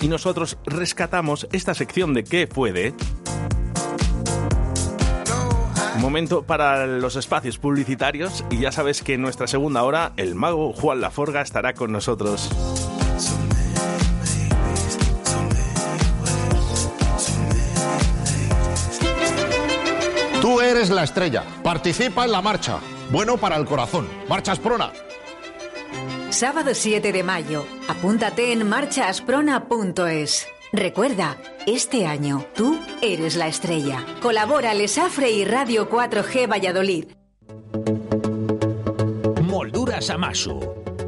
Y nosotros rescatamos esta sección de qué fue de... Momento para los espacios publicitarios y ya sabes que en nuestra segunda hora el mago Juan Laforga estará con nosotros. Eres la estrella. Participa en la marcha. Bueno para el corazón. Marchas Prona. Sábado 7 de mayo. Apúntate en marchasprona.es. Recuerda, este año tú eres la estrella. Colabora Lesafre y Radio 4G Valladolid. Molduras Amasu.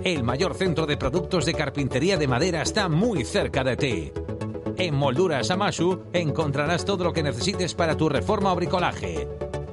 El mayor centro de productos de carpintería de madera está muy cerca de ti. En Molduras Amasu encontrarás todo lo que necesites para tu reforma o bricolaje.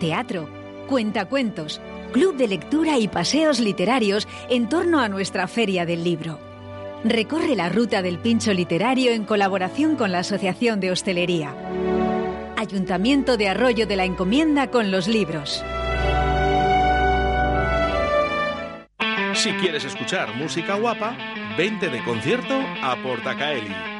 Teatro, cuentacuentos, club de lectura y paseos literarios en torno a nuestra Feria del Libro. Recorre la ruta del pincho literario en colaboración con la Asociación de Hostelería. Ayuntamiento de Arroyo de la Encomienda con los libros. Si quieres escuchar música guapa, vente de concierto a Portacaeli.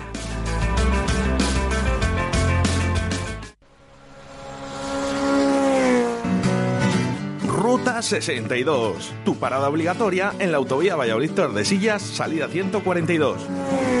Ruta 62, tu parada obligatoria en la autovía Valladolid Tordesillas, salida 142.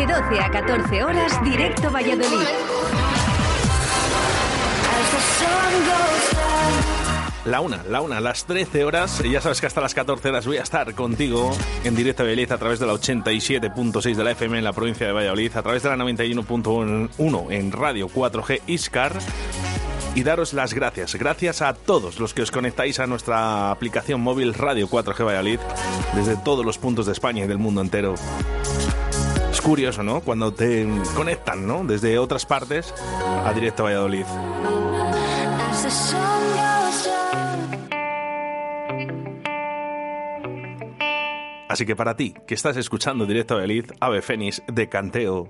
De 12 a 14 horas, directo Valladolid. La una, la una, las 13 horas. Ya sabes que hasta las 14 horas voy a estar contigo en directo Valladolid a través de la 87.6 de la FM en la provincia de Valladolid, a través de la 91.1 en Radio 4G Iscar. Y daros las gracias. Gracias a todos los que os conectáis a nuestra aplicación móvil Radio 4G Valladolid desde todos los puntos de España y del mundo entero. Curioso, ¿no? Cuando te conectan, ¿no? Desde otras partes a Directo Valladolid. Así que para ti, que estás escuchando Directo Valladolid, Ave Fénix de Canteo.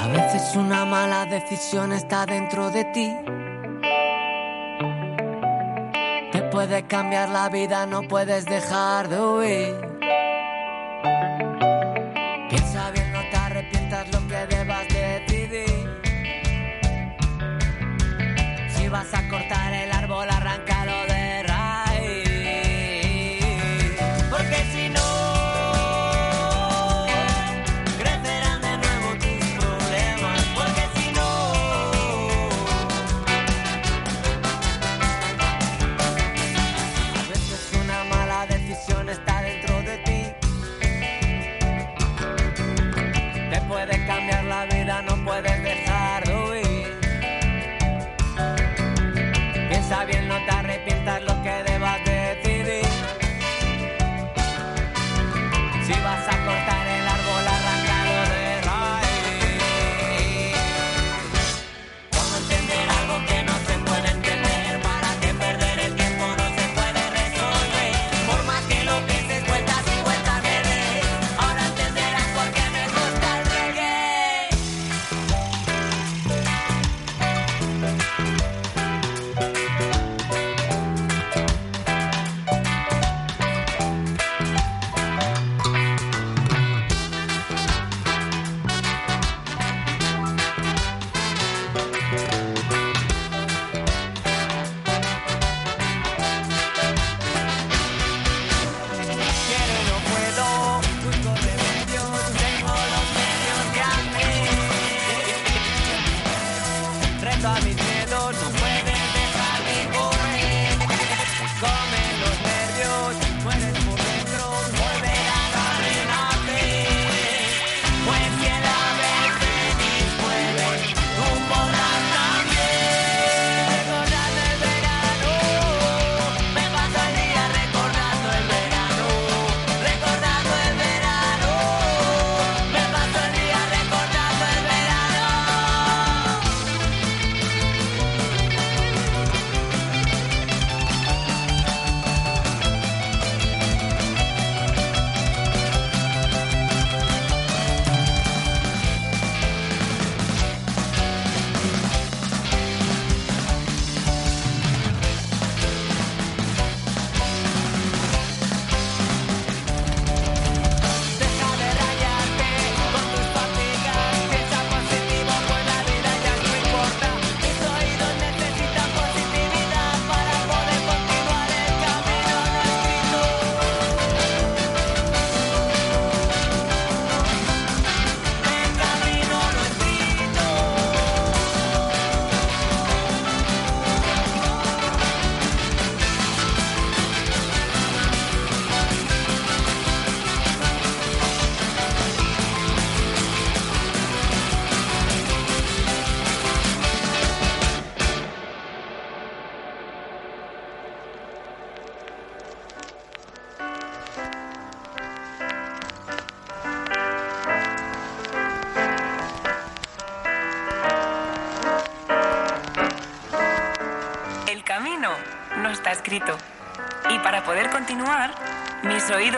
A veces una mala decisión está dentro de ti. Te puede cambiar la vida, no puedes dejar de huir. thank you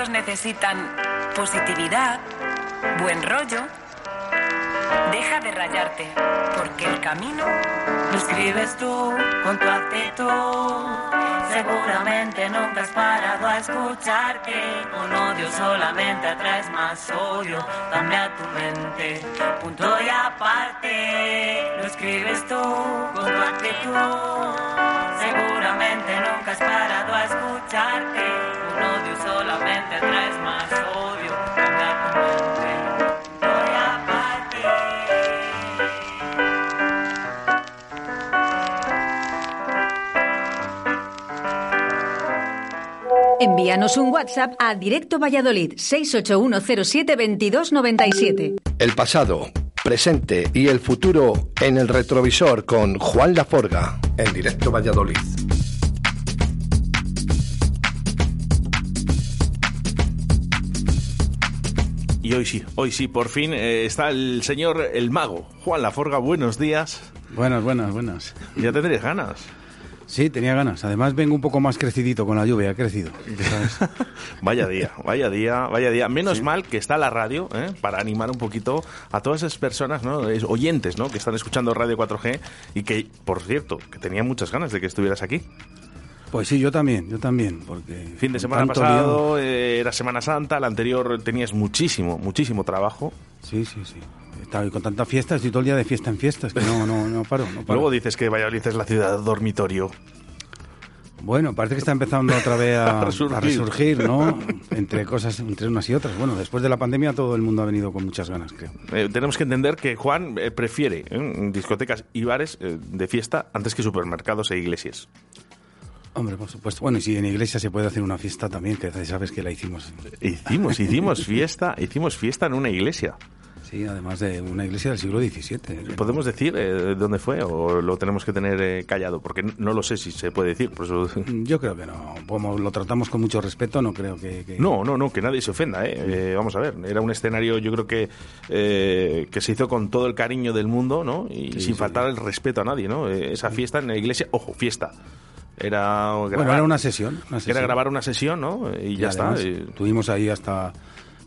necesitan positividad, buen rollo. Deja de rayarte, porque el camino Lo escribes tú con tu actitud. Seguramente nunca has parado a escucharte. Con odio solamente atraes más odio. Cambia tu mente, punto y aparte. Lo escribes tú con tu actitud. Seguramente nunca has parado a escucharte. Con odio solamente atraes más odio. Cambia tu mente, punto y aparte. Envíanos un WhatsApp a Directo Valladolid 681072297. El pasado, presente y el futuro en el retrovisor con Juan Laforga en directo Valladolid. Y hoy sí, hoy sí, por fin eh, está el señor, el mago, Juan Laforga, buenos días. Buenas, buenas, buenas. Ya tendréis ganas. Sí, tenía ganas. Además vengo un poco más crecidito con la lluvia, he crecido. ¿sabes? [laughs] Vaya día, vaya día, vaya día. Menos mal que está la radio ¿eh? para animar un poquito a todas esas personas, ¿no? Es- oyentes, ¿no? Que están escuchando Radio 4G y que, por cierto, que tenían muchas ganas de que estuvieras aquí. Pues sí, yo también, yo también, porque... Fin de semana pasado eh, era Semana Santa, la anterior tenías muchísimo, muchísimo trabajo. Sí, sí, sí. Estaba con tantas fiestas, estoy todo el día de fiesta en fiestas, que no, no, no paro, no paro. Luego dices que Valladolid es la ciudad dormitorio. Bueno, parece que está empezando otra vez a, [laughs] A resurgir. a resurgir, ¿no? Entre cosas, entre unas y otras. Bueno, después de la pandemia todo el mundo ha venido con muchas ganas, creo. Eh, tenemos que entender que Juan eh, prefiere ¿eh? discotecas y bares de fiesta antes que supermercados e iglesias. Hombre, por supuesto. Bueno, y si en iglesia se puede hacer una fiesta también, que sabes que la hicimos. Hicimos, hicimos fiesta, hicimos fiesta en una iglesia. Sí, además de una iglesia del siglo XVII. ¿Podemos decir eh, dónde fue o lo tenemos que tener eh, callado? Porque no lo sé si se puede decir. Por eso... [laughs] Yo creo que no. Como lo tratamos con mucho respeto, no creo que... que- No, no, no, que nadie se ofenda. ¿eh? Eh, vamos a ver, era un escenario yo creo que, eh, que se hizo con todo el cariño del mundo ¿no? y Sí, sin faltar el respeto a nadie. ¿no? Esa fiesta en la iglesia, ojo, fiesta. Era Bueno, era una sesión. una Era grabar una sesión, ¿no? Y ya está. además, Tuvimos ahí hasta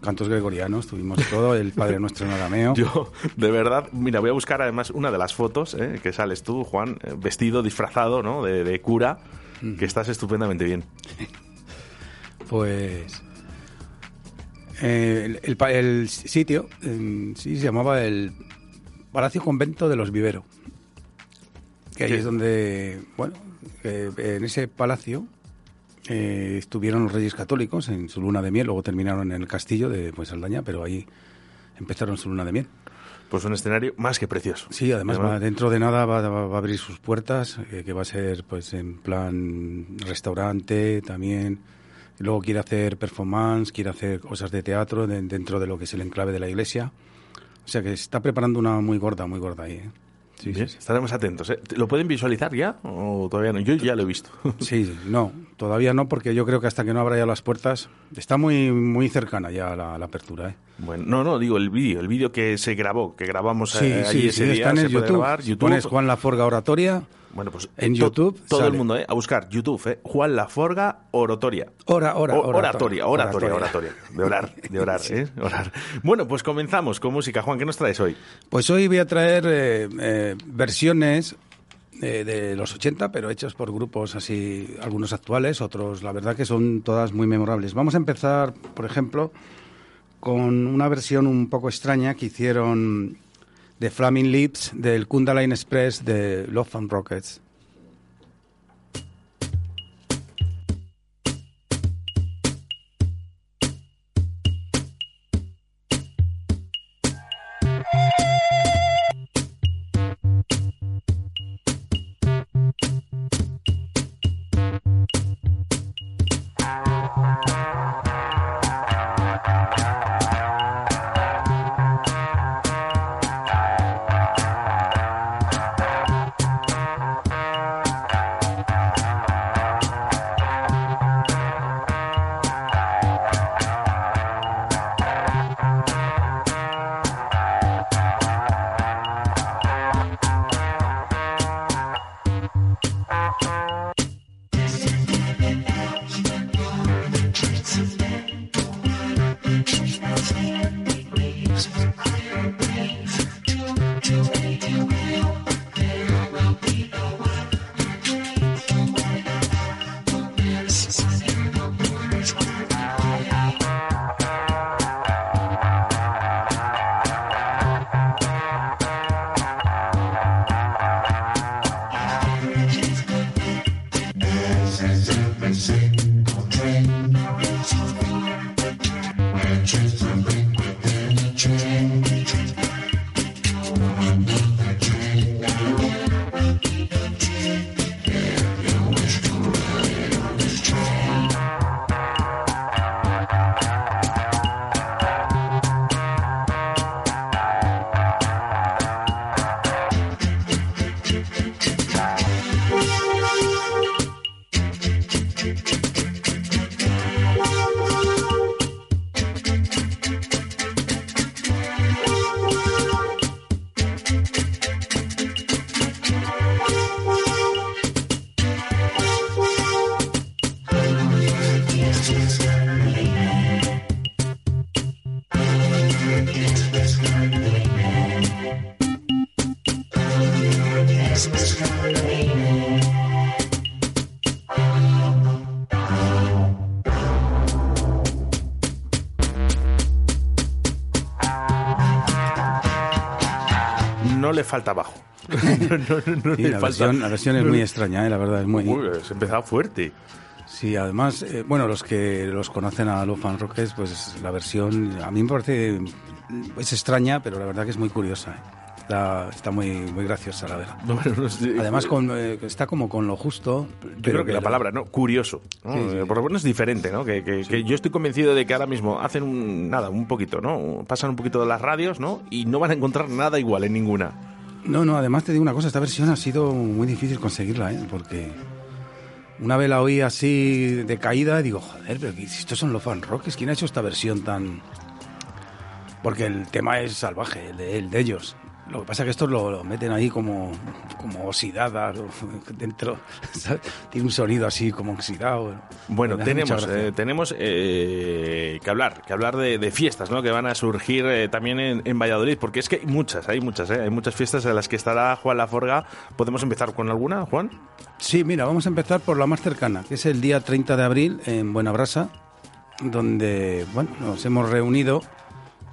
cantos gregorianos, tuvimos todo, el Padre Nuestro en arameo. [laughs] Yo, de verdad, mira, voy a buscar además una de las fotos ¿eh? que sales tú, Juan, eh, vestido, disfrazado, ¿no? De, de cura, que estás estupendamente bien. Pues eh, el, el sitio eh, sí se llamaba el Palacio Convento de los Vivero. Que ahí Sí. es donde, bueno, eh, en ese palacio eh, estuvieron los reyes católicos en su luna de miel, luego terminaron en el castillo de pues, Saldaña, pero ahí empezaron su luna de miel. Pues un escenario más que precioso. Sí, además va- dentro de nada va, va- va a abrir sus puertas, eh, que va a ser pues en plan restaurante también. Luego quiere hacer performance, quiere hacer cosas de teatro de- dentro de lo que es el enclave de la iglesia. O sea que se está preparando una muy gorda, muy gorda ahí. ¿eh? Sí, sí. Estaremos atentos. ¿eh? ¿Lo pueden visualizar ya o todavía no? Yo ya lo he visto. [laughs] Sí, no, todavía no, porque yo creo que hasta que no abra ya las puertas, está muy muy cercana ya la, la apertura. ¿eh? Bueno, no, no, digo el vídeo, el vídeo que se grabó, que grabamos Sí, eh, sí, ese día, está en se YouTube. grabar, Si pones Juan Laforga Oratoria, Bueno, pues en to- YouTube todo el mundo, ¿eh? A buscar YouTube, ¿eh? Juan Laforga Oratoria. Ora, ora, O- oratoria. oratoria, oratoria, oratoria. De orar, de orar, ¿eh? Orar. Bueno, pues comenzamos con música. Juan, ¿qué nos traes hoy? Pues hoy voy a traer eh, eh, versiones eh, de los 80, pero hechas por grupos así, algunos actuales, otros, la verdad que son todas muy memorables. Vamos a empezar, por ejemplo, con una versión un poco extraña que hicieron de Flaming Lips del Kundalini Express de Love and Rockets. No le falta bajo. [laughs] [laughs] No, no, Sí, la, versión, la versión es muy extraña, ¿eh? la verdad, es muy... Uy, se empezaba fuerte. Sí, además, eh, bueno, los que los conocen a los fan rockers, pues la versión a mí me parece es extraña, pero la verdad que es muy curiosa. ¿eh? Está, está muy muy graciosa, la verdad. [laughs] No Además, con, eh, está como con lo justo. Yo creo que la palabra, ¿no? Curioso. Sí, sí. Eh, Por lo menos es diferente, ¿no? Que, que- que yo estoy convencido de que ahora mismo hacen un, nada, un poquito, ¿no? Pasan un poquito de las radios, ¿no? Y no van a encontrar nada igual en ninguna. No, no, además te digo una cosa, esta versión ha sido muy difícil conseguirla, ¿eh? porque una vez la oí así de caída y digo, joder, pero ¿qué- si estos son los fan rockers, ¿quién ha hecho esta versión tan...? Porque el tema es salvaje, el de, el de ellos. Lo que pasa es que estos lo, lo meten ahí como, como oxidada ¿no? [laughs] dentro. ¿sabes? Tiene un sonido así como oxidado. Bueno, tenemos, eh, tenemos eh, que hablar, que hablar de, de fiestas, ¿no? Que van a surgir eh, también en, en Valladolid, porque es que hay muchas, hay muchas. Hay muchas fiestas en las que estará Juan Laforga. ¿Podemos empezar con alguna, Juan? Sí, mira, vamos a empezar por la más cercana, que es el día 30 de abril en Buenabrasa, donde, bueno, nos hemos reunido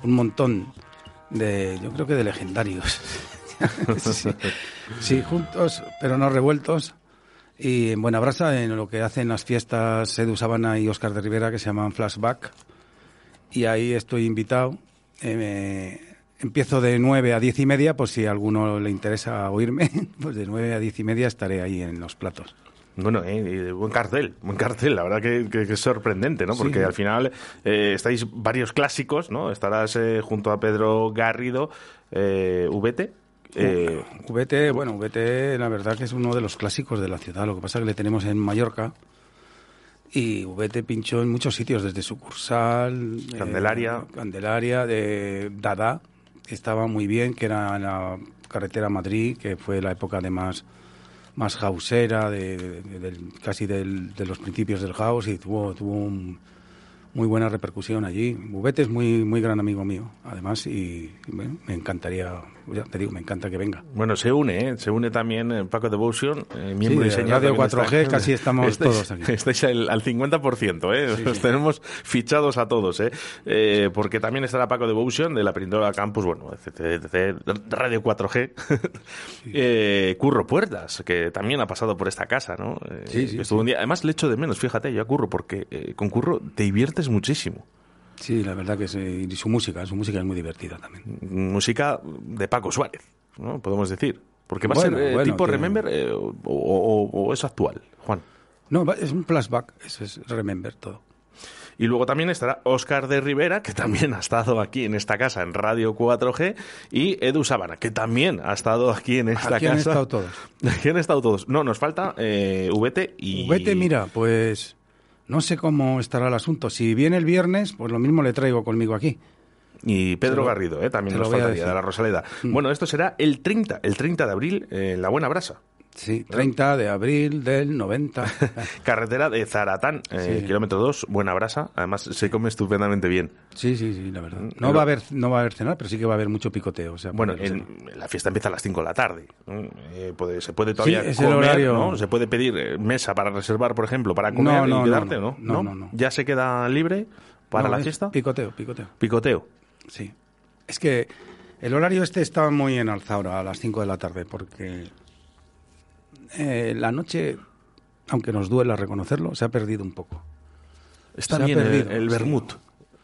un montón de, yo creo que de legendarios. [laughs] sí, juntos, pero no revueltos. Y en Buenabrasa, en lo que hacen las fiestas Edu Sabana y Oscar de Rivera, que se llaman Flashback. Y ahí estoy invitado. Eh, empiezo de 9 a 10 y media, por si a alguno le interesa oírme, [laughs] pues de 9 a 10 y media estaré ahí en los platos. Bueno, eh, buen cartel, buen cartel, la verdad que, que- que es sorprendente, ¿no? Sí. Porque al final eh, estáis varios clásicos, ¿no? Estarás eh, junto a Pedro Garrido, eh, VT. eh, VT, bueno, VT la verdad que es uno de los clásicos de la ciudad. Lo que pasa es que le tenemos en Mallorca y VT pinchó en muchos sitios, desde sucursal, eh, Candelaria. Candelaria, de Dada, estaba muy bien, que era en la carretera Madrid, que fue la época de más más hausera, de, de- del- casi del- de los principios del house y tuvo, tuvo un- muy buena repercusión allí. Bubete es muy, muy gran amigo mío, además, y me encantaría, ya te digo, me encanta que venga. Bueno, se une, ¿eh? Se une también eh, Paco Devotion, eh, miembro Sí, de señor. Radio también 4G casi estamos estáis, todos aquí. Estáis al, al 50%, ¿eh? Sí, Os sí. tenemos fichados a todos, ¿eh? Eh, Porque también estará Paco Devotion de la Perindola Campus, bueno, de, Radio 4G. [laughs] Eh, Curro Puertas, que también ha pasado por esta casa, ¿no? Sí, sí, estuvo un día, además le echo de menos, fíjate, yo a Curro, porque con Curro te diviertes muchísimo. Sí, la verdad que sí, y su música, su música es muy divertida también. Música de Paco Suárez, ¿no? Podemos decir. Porque va Bueno, a ser eh, bueno, tipo tiene- Remember eh, o, o- o es actual, Juan. No, es un flashback, eso es Remember todo. Y luego también estará Óscar de Rivera, que también ha estado aquí en esta casa en Radio 4G, y Edu Sabana, que también ha estado aquí en esta Aquí casa. han estado todos. [laughs] Aquí han estado todos. No, nos falta eh, VT y... Vete, mira, pues no sé cómo estará el asunto. Si viene el viernes, pues lo mismo le traigo conmigo aquí. Y Pedro lo- Garrido, eh, también nos faltaría, de la Rosaleda. Mm. Bueno, esto será el 30, el 30 de abril eh, en La Buena Brasa. Sí, 30 de abril del 90. [laughs] Carretera de Zaratán, eh, Sí. kilómetro 2, Buena Brasa. Además, se come estupendamente bien. Sí, sí, sí, la verdad. No Pero- va a haber, no va a haber cenar, pero sí que va a haber mucho picoteo. O sea, Bueno, en- la fiesta empieza a las 5 de la tarde. ¿no? Eh, puede- se puede todavía Sí, es el comer, horario. ¿no? Se puede pedir eh, mesa para reservar, por ejemplo, para comer No, no, y no, quedarte, no. ¿no? No, no, no. ¿Ya se queda libre para No, la es fiesta? Picoteo, picoteo. Picoteo. Sí. Es que el horario este está muy en alza ahora, a las 5 de la tarde, porque eh, la noche, aunque nos duela reconocerlo, se ha perdido un poco. Está Se ha bien el, perdido, el vermut,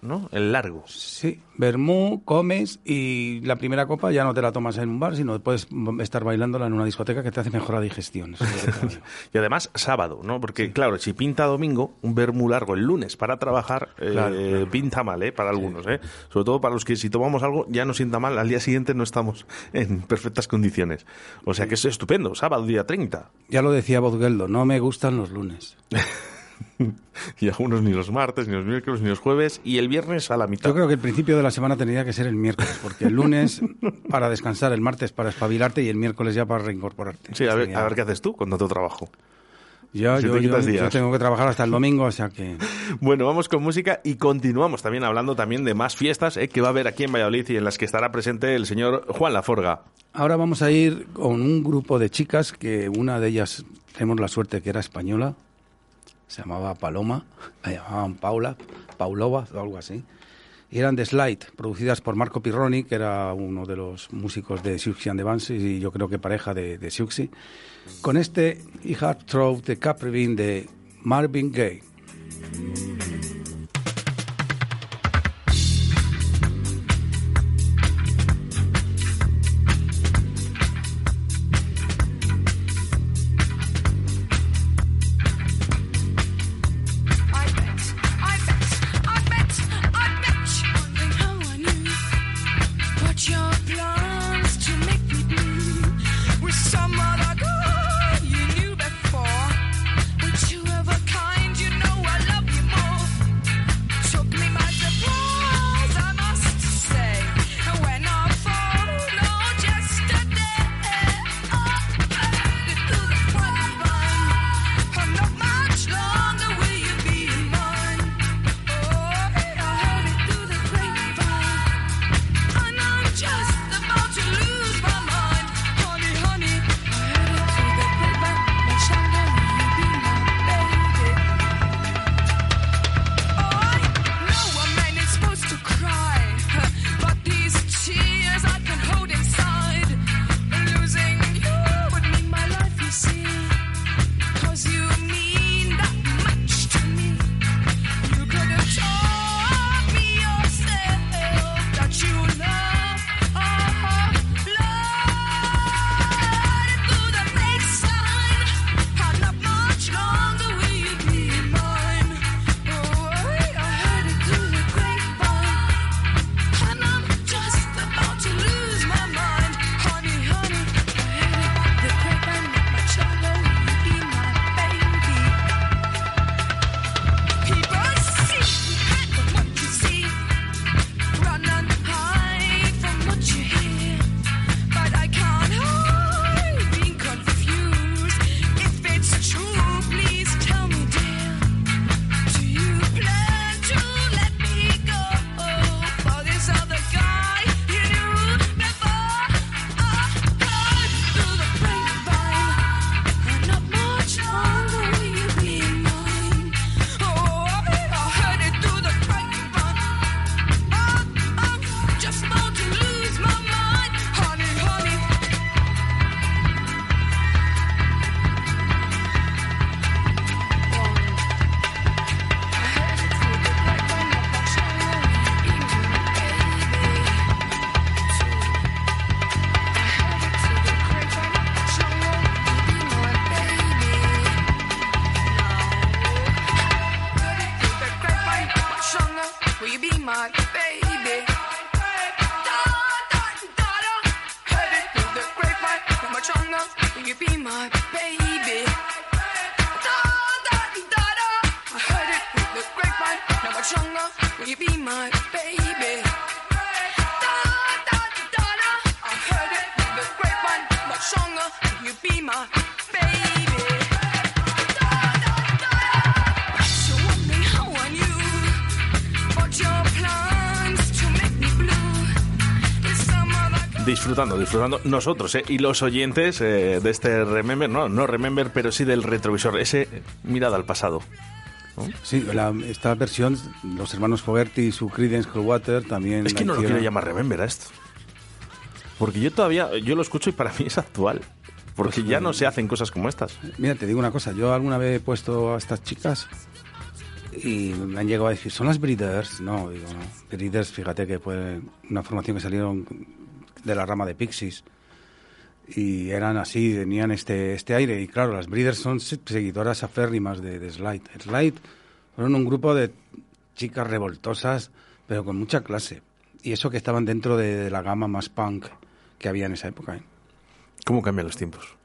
¿no? El largo. Sí, vermú, comes y la primera copa ya no te la tomas en un bar, sino puedes estar bailándola en una discoteca que te hace mejor la digestión. [laughs] Y además, sábado, ¿no? Porque, claro, si pinta domingo, un vermú largo el lunes para trabajar, eh, Claro, pinta mal, ¿eh? Para algunos, ¿eh? Sobre todo para los que si tomamos algo ya nos sienta mal, al día siguiente no estamos [laughs] en perfectas condiciones. O sea que es estupendo, sábado, día 30. ya lo decía Bozgeldo, no me gustan los lunes. [laughs] [laughs] y algunos ni los martes, ni los miércoles, ni los jueves, y el viernes a la mitad. Yo creo que el principio de la semana tendría que ser el miércoles, porque el lunes [laughs] para descansar, el martes para espabilarte y el miércoles ya para reincorporarte. Sí, a ver, a ver qué haces tú con tanto trabajo. Si yo, te yo- yo tengo que trabajar hasta el domingo, o sea que... [laughs] Bueno, vamos con música y continuamos también hablando también de más fiestas eh, que va a haber aquí en Valladolid y en las que estará presente el señor Juan Laforga. Ahora vamos a ir con un grupo de chicas que una de ellas tenemos la suerte que era española, se llamaba Paloma, la llamaban Paula, Paulova o algo así. Y eran de Slide, producidas por Marco Pirroni, que era uno de los músicos de Siouxsie and the Banshees y yo creo que pareja de, de. Con este I de Caprivin de Marvin Gaye. Disfrutando, disfrutando nosotros eh, y los oyentes eh, de este Remember, no, no Remember, pero sí del retrovisor, ese eh, mirada al pasado. Sí, la- esta versión, los hermanos Fogerty y su Creedence Clearwater también... Es que no lo quiero llamar Remember a esto. Porque yo todavía, yo lo escucho y para [laughs] mí es actual. Porque ya no se hacen cosas como estas. Mira, te digo una cosa, yo alguna vez he puesto a estas chicas y me han llegado a decir, ¿son las Breeders? No, digo, no. Breeders, fíjate que fue una formación que salieron de la rama de Pixies y eran así, tenían este, este aire. Y claro, las Breeders son se- seguidoras aférrimas de, de Slide. Slide fueron un grupo de chicas revoltosas, pero con mucha clase. Y eso que estaban dentro de, de la gama más punk que había en esa época. ¿eh? ¿Cómo cambian los tiempos?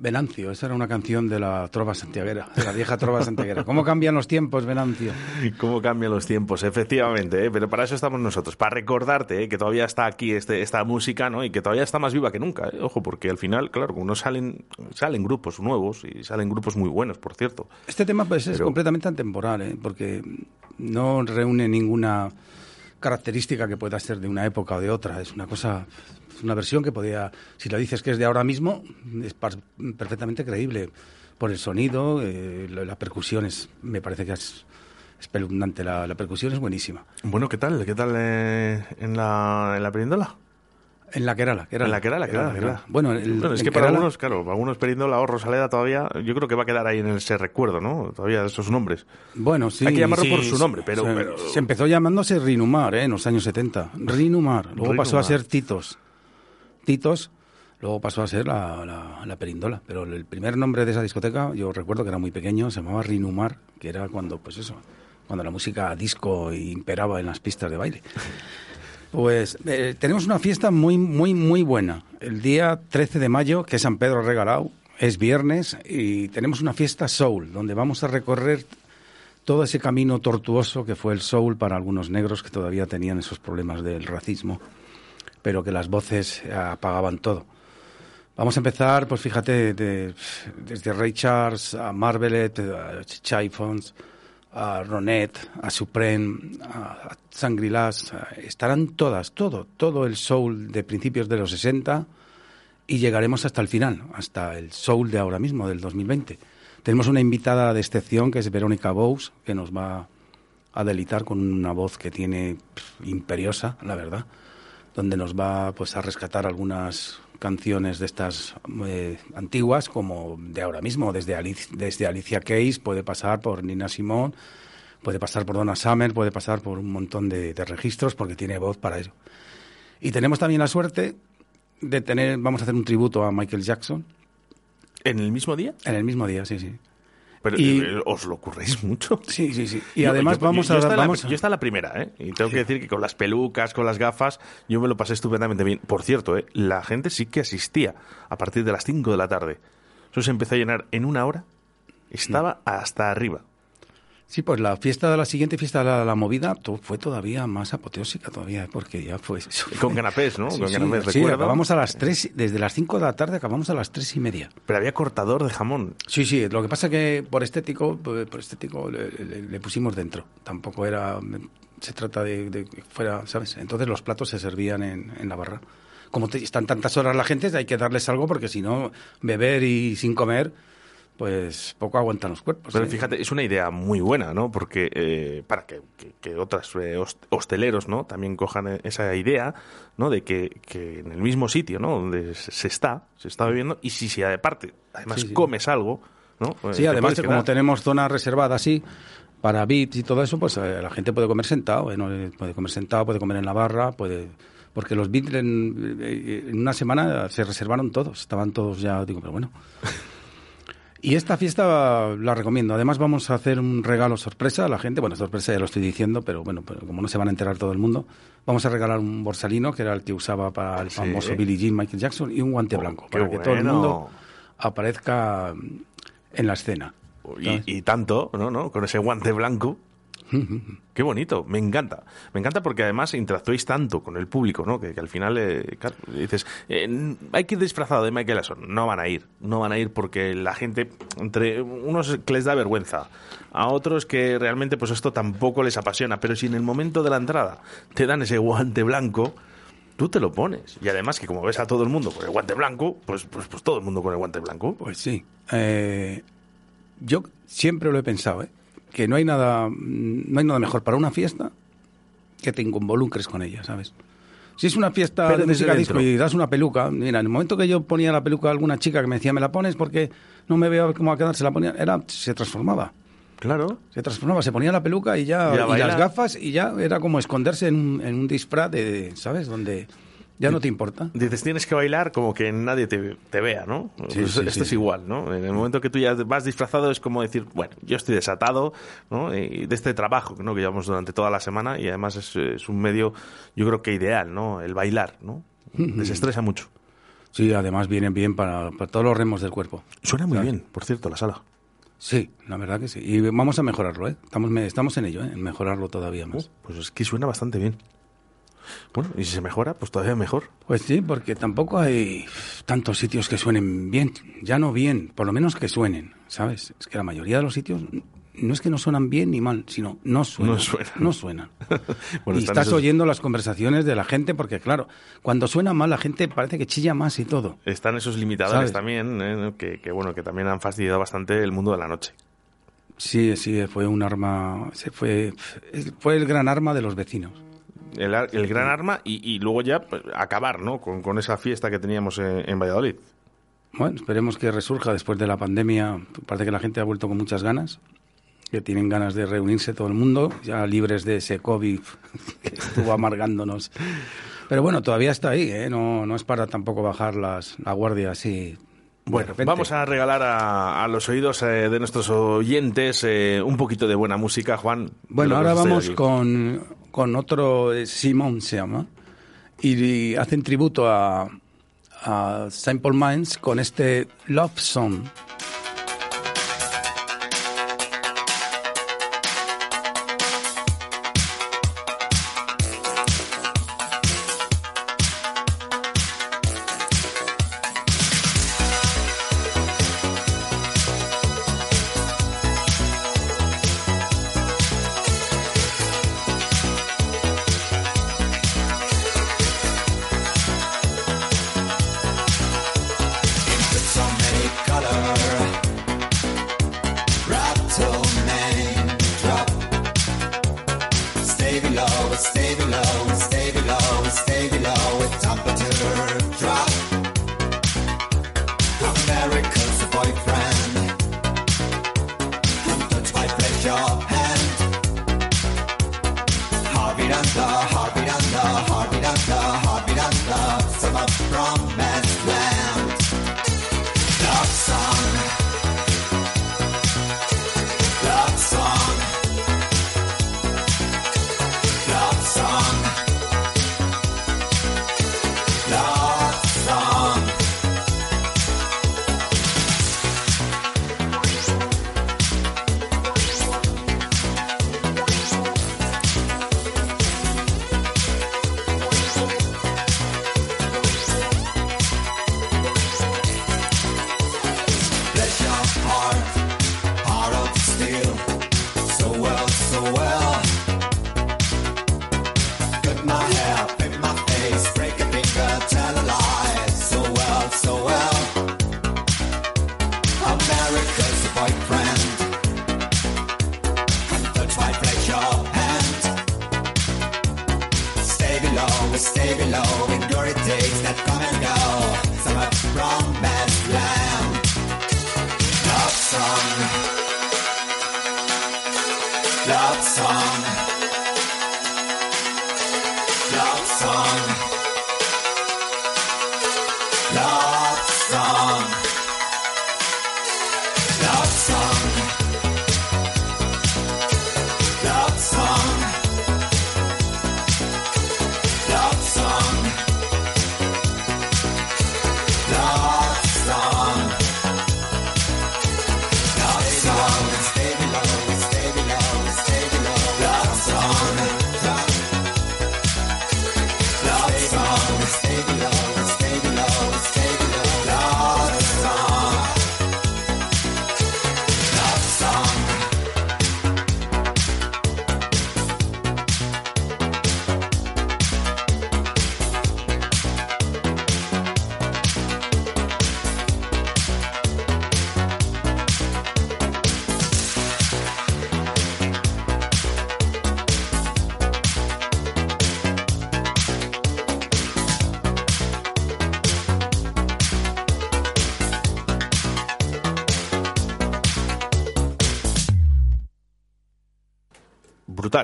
Venancio, esa era una canción de la trova santiaguera, de la vieja trova santiaguera. ¿Cómo cambian los tiempos, Venancio? ¿Cómo cambian los tiempos? Efectivamente, ¿eh? pero para eso estamos nosotros, para recordarte ¿eh? que todavía está aquí este, esta música ¿no? y que todavía está más viva que nunca. ¿eh? Ojo, porque al final, claro, uno salen, salen grupos nuevos y salen grupos muy buenos, por cierto. Este tema pues, es completamente atemporal, ¿eh? porque no reúne ninguna característica que pueda ser de una época o de otra. Es una cosa, es una versión que podía, si lo dices que es de ahora mismo, es perfectamente creíble por el sonido, eh, la, la percusión es, me parece que es espeluznante. La, la percusión es buenísima. Bueno, ¿qué tal? ¿Qué tal eh, en la, en la perindola? En la Kerala, Kerala. En la Kerala, Kerala, Kerala. Bueno, el- Bueno, es que para algunos, claro, para algunos Perindola o Rosaleda todavía, yo creo que va a quedar ahí en ese recuerdo, ¿no? Todavía de esos nombres. Bueno, sí. Hay que llamarlo sí, por su nombre, pero... Se, pero- se empezó llamándose Rinumar, ¿eh? En los años 70. Rinumar. Luego pasó a ser Titos. Titos. Luego pasó a ser la, la- la Perindola. Pero el primer nombre de esa discoteca, yo recuerdo que era muy pequeño, se llamaba Rinumar, que era cuando, pues eso, cuando la música disco imperaba en las pistas de baile. [laughs] Pues eh, tenemos una fiesta muy, muy, muy buena. El día 13 de mayo, que es San Pedro Regalado, es viernes y tenemos una fiesta soul, donde vamos a recorrer todo ese camino tortuoso que fue el soul para algunos negros que todavía tenían esos problemas del racismo, pero que las voces apagaban todo. Vamos a empezar, pues fíjate, de- desde Ray Charles a Marvelet, a Chiffons, a Ronet, a Supreme, a Sangrilás, a- estarán todas, todo, todo el soul de principios de los 60 y llegaremos hasta el final, hasta el soul de ahora mismo, del 2020. Tenemos una invitada de excepción que es Verónica Bous, que nos va a delitar con una voz que tiene pf, imperiosa, la verdad, donde nos va pues a rescatar algunas canciones de estas eh, antiguas como de ahora mismo, desde, Alic- desde Alicia Keys, puede pasar por Nina Simone, puede pasar por Donna Summer, puede pasar por un montón de, de registros porque tiene voz para eso. Y tenemos también la suerte de tener, vamos a hacer un tributo a Michael Jackson. ¿En el mismo día? En el mismo día, sí, sí. Pero Y- eh, os lo ocurréis [laughs] mucho. Sí, sí, sí. Y Yo- además yo- vamos yo a... vamos la, a- yo esta la primera, ¿eh? Y tengo que decir que con las pelucas, con las gafas, yo me lo pasé estupendamente bien. Por cierto, ¿eh? La gente sí que asistía a partir de las 5 de la tarde. Eso se empezó a llenar en una hora. Estaba hasta arriba. Sí, pues la fiesta de la siguiente fiesta de la, la movida fue todavía más apoteósica todavía, porque ya fue... [laughs] eso Con fue- canapés, ¿no? Sí, Con sí, canapés, sí, recuerdo. acabamos a las tres, desde las 5 de la tarde acabamos a las tres y media. Pero había cortador de jamón. Sí, sí, lo que pasa que por estético, por por estético le, le- le pusimos dentro. Tampoco era, se trata de, de que fuera, ¿sabes? Entonces los platos se servían en, en la barra. Como te- están tantas horas la gente, hay que darles algo porque si no, beber y sin comer, pues poco aguantan los cuerpos. Pero ¿eh? fíjate, es una idea muy buena, ¿no? Porque eh, para que, que, que otras eh, host- hosteleros, ¿no? También cojan eh, esa idea, ¿no? De que, que en el mismo sitio, ¿no? Donde se está, se está bebiendo, y si, si aparte, además Sí, sí. comes algo, ¿no? Eh, Sí, además como tenemos zona reservada así para VIPs y todo eso, pues la gente puede comer sentado, ¿eh? No, puede comer sentado, puede comer en la barra, puede porque los VIPs en, en una semana se reservaron todos, estaban todos ya, digo, pero bueno. [laughs] Y esta fiesta la recomiendo. Además vamos a hacer un regalo sorpresa a la gente. Bueno, sorpresa ya lo estoy diciendo, pero bueno, pero como no se van a enterar todo el mundo, vamos a regalar un borsalino, que era el que usaba para el Sí. famoso Billie Jean Michael Jackson, y un guante Oh, blanco, para que todo el mundo aparezca en la escena. Y, y tanto, ¿no? ¿no? Con ese guante blanco. [laughs] Qué bonito, me encanta. Me encanta porque además interactuáis tanto con el público, ¿no? Que, al final eh, claro, dices, eh, hay que ir disfrazado de Michael Jackson. No van a ir, no van a ir porque la gente, entre unos que les da vergüenza, a otros que realmente pues esto tampoco les apasiona, pero si en el momento de la entrada te dan ese guante blanco, tú te lo pones. Y además que como ves a todo el mundo con el guante blanco, pues, pues, pues todo el mundo con el guante blanco. Pues sí. Eh, yo siempre lo he pensado, ¿eh? Que no hay nada, no hay nada mejor para una fiesta que te involucres con ella, ¿sabes? Si es una fiesta Pero de música disco y das una peluca, mira, en el momento que yo ponía la peluca a alguna chica que me decía, me la pones porque no me veo cómo va a quedar, se la ponía, era, se transformaba. Claro. Se transformaba, se ponía la peluca y ya, Y las gafas y ya era como esconderse en un, en un disfraz de, ¿sabes? Donde ya no te importa. Dices, tienes que bailar como que nadie te, te vea, ¿no? Sí, Pues sí, esto sí, es igual, ¿no? En el momento que tú ya vas disfrazado es como decir, bueno, yo estoy desatado, ¿no? Y de este trabajo ¿no? que llevamos durante toda la semana y además es, es un medio, yo creo que ideal, ¿no? El bailar, ¿no? [laughs] Desestresa mucho. Sí, además vienen bien para, para todos los remos del cuerpo. Suena muy ¿Sabes? bien, por cierto, la sala. Sí, la verdad que sí. Y vamos a mejorarlo, ¿eh? Estamos, en ello, ¿eh? En mejorarlo todavía más. Pues es que suena bastante bien. Bueno, y si se mejora, pues todavía mejor. Pues sí, porque tampoco hay tantos sitios que suenen bien. Ya no bien, por lo menos que suenen, ¿sabes? Es que la mayoría de los sitios no es que no suenan bien ni mal, sino no suenan. No suenan. No suenan. [laughs] Bueno, y estás esos- oyendo las conversaciones de la gente, porque claro, cuando suena mal la gente parece que chilla más y todo. Están esos limitadores ¿Sabes? también, ¿eh? que, que, bueno, que también han fastidiado bastante el mundo de la noche. Sí, sí, fue un arma, fue, fue el gran arma de los vecinos. El, el gran arma y, y luego ya pues, acabar, ¿no? Con, con esa fiesta que teníamos en, en Valladolid. Bueno, esperemos que resurja después de la pandemia. Parece que la gente ha vuelto con muchas ganas, que tienen ganas de reunirse todo el mundo, ya libres de ese COVID [laughs] que estuvo amargándonos. Pero bueno, todavía está ahí, ¿eh? No, no es para tampoco bajar las, la guardia así. Bueno, vamos a regalar a, a los oídos eh, de nuestros oyentes eh, un poquito de buena música, Juan. Bueno, ahora vamos con, con otro, eh, Simon se llama, y, hacen tributo a Simple Minds con este Love Song.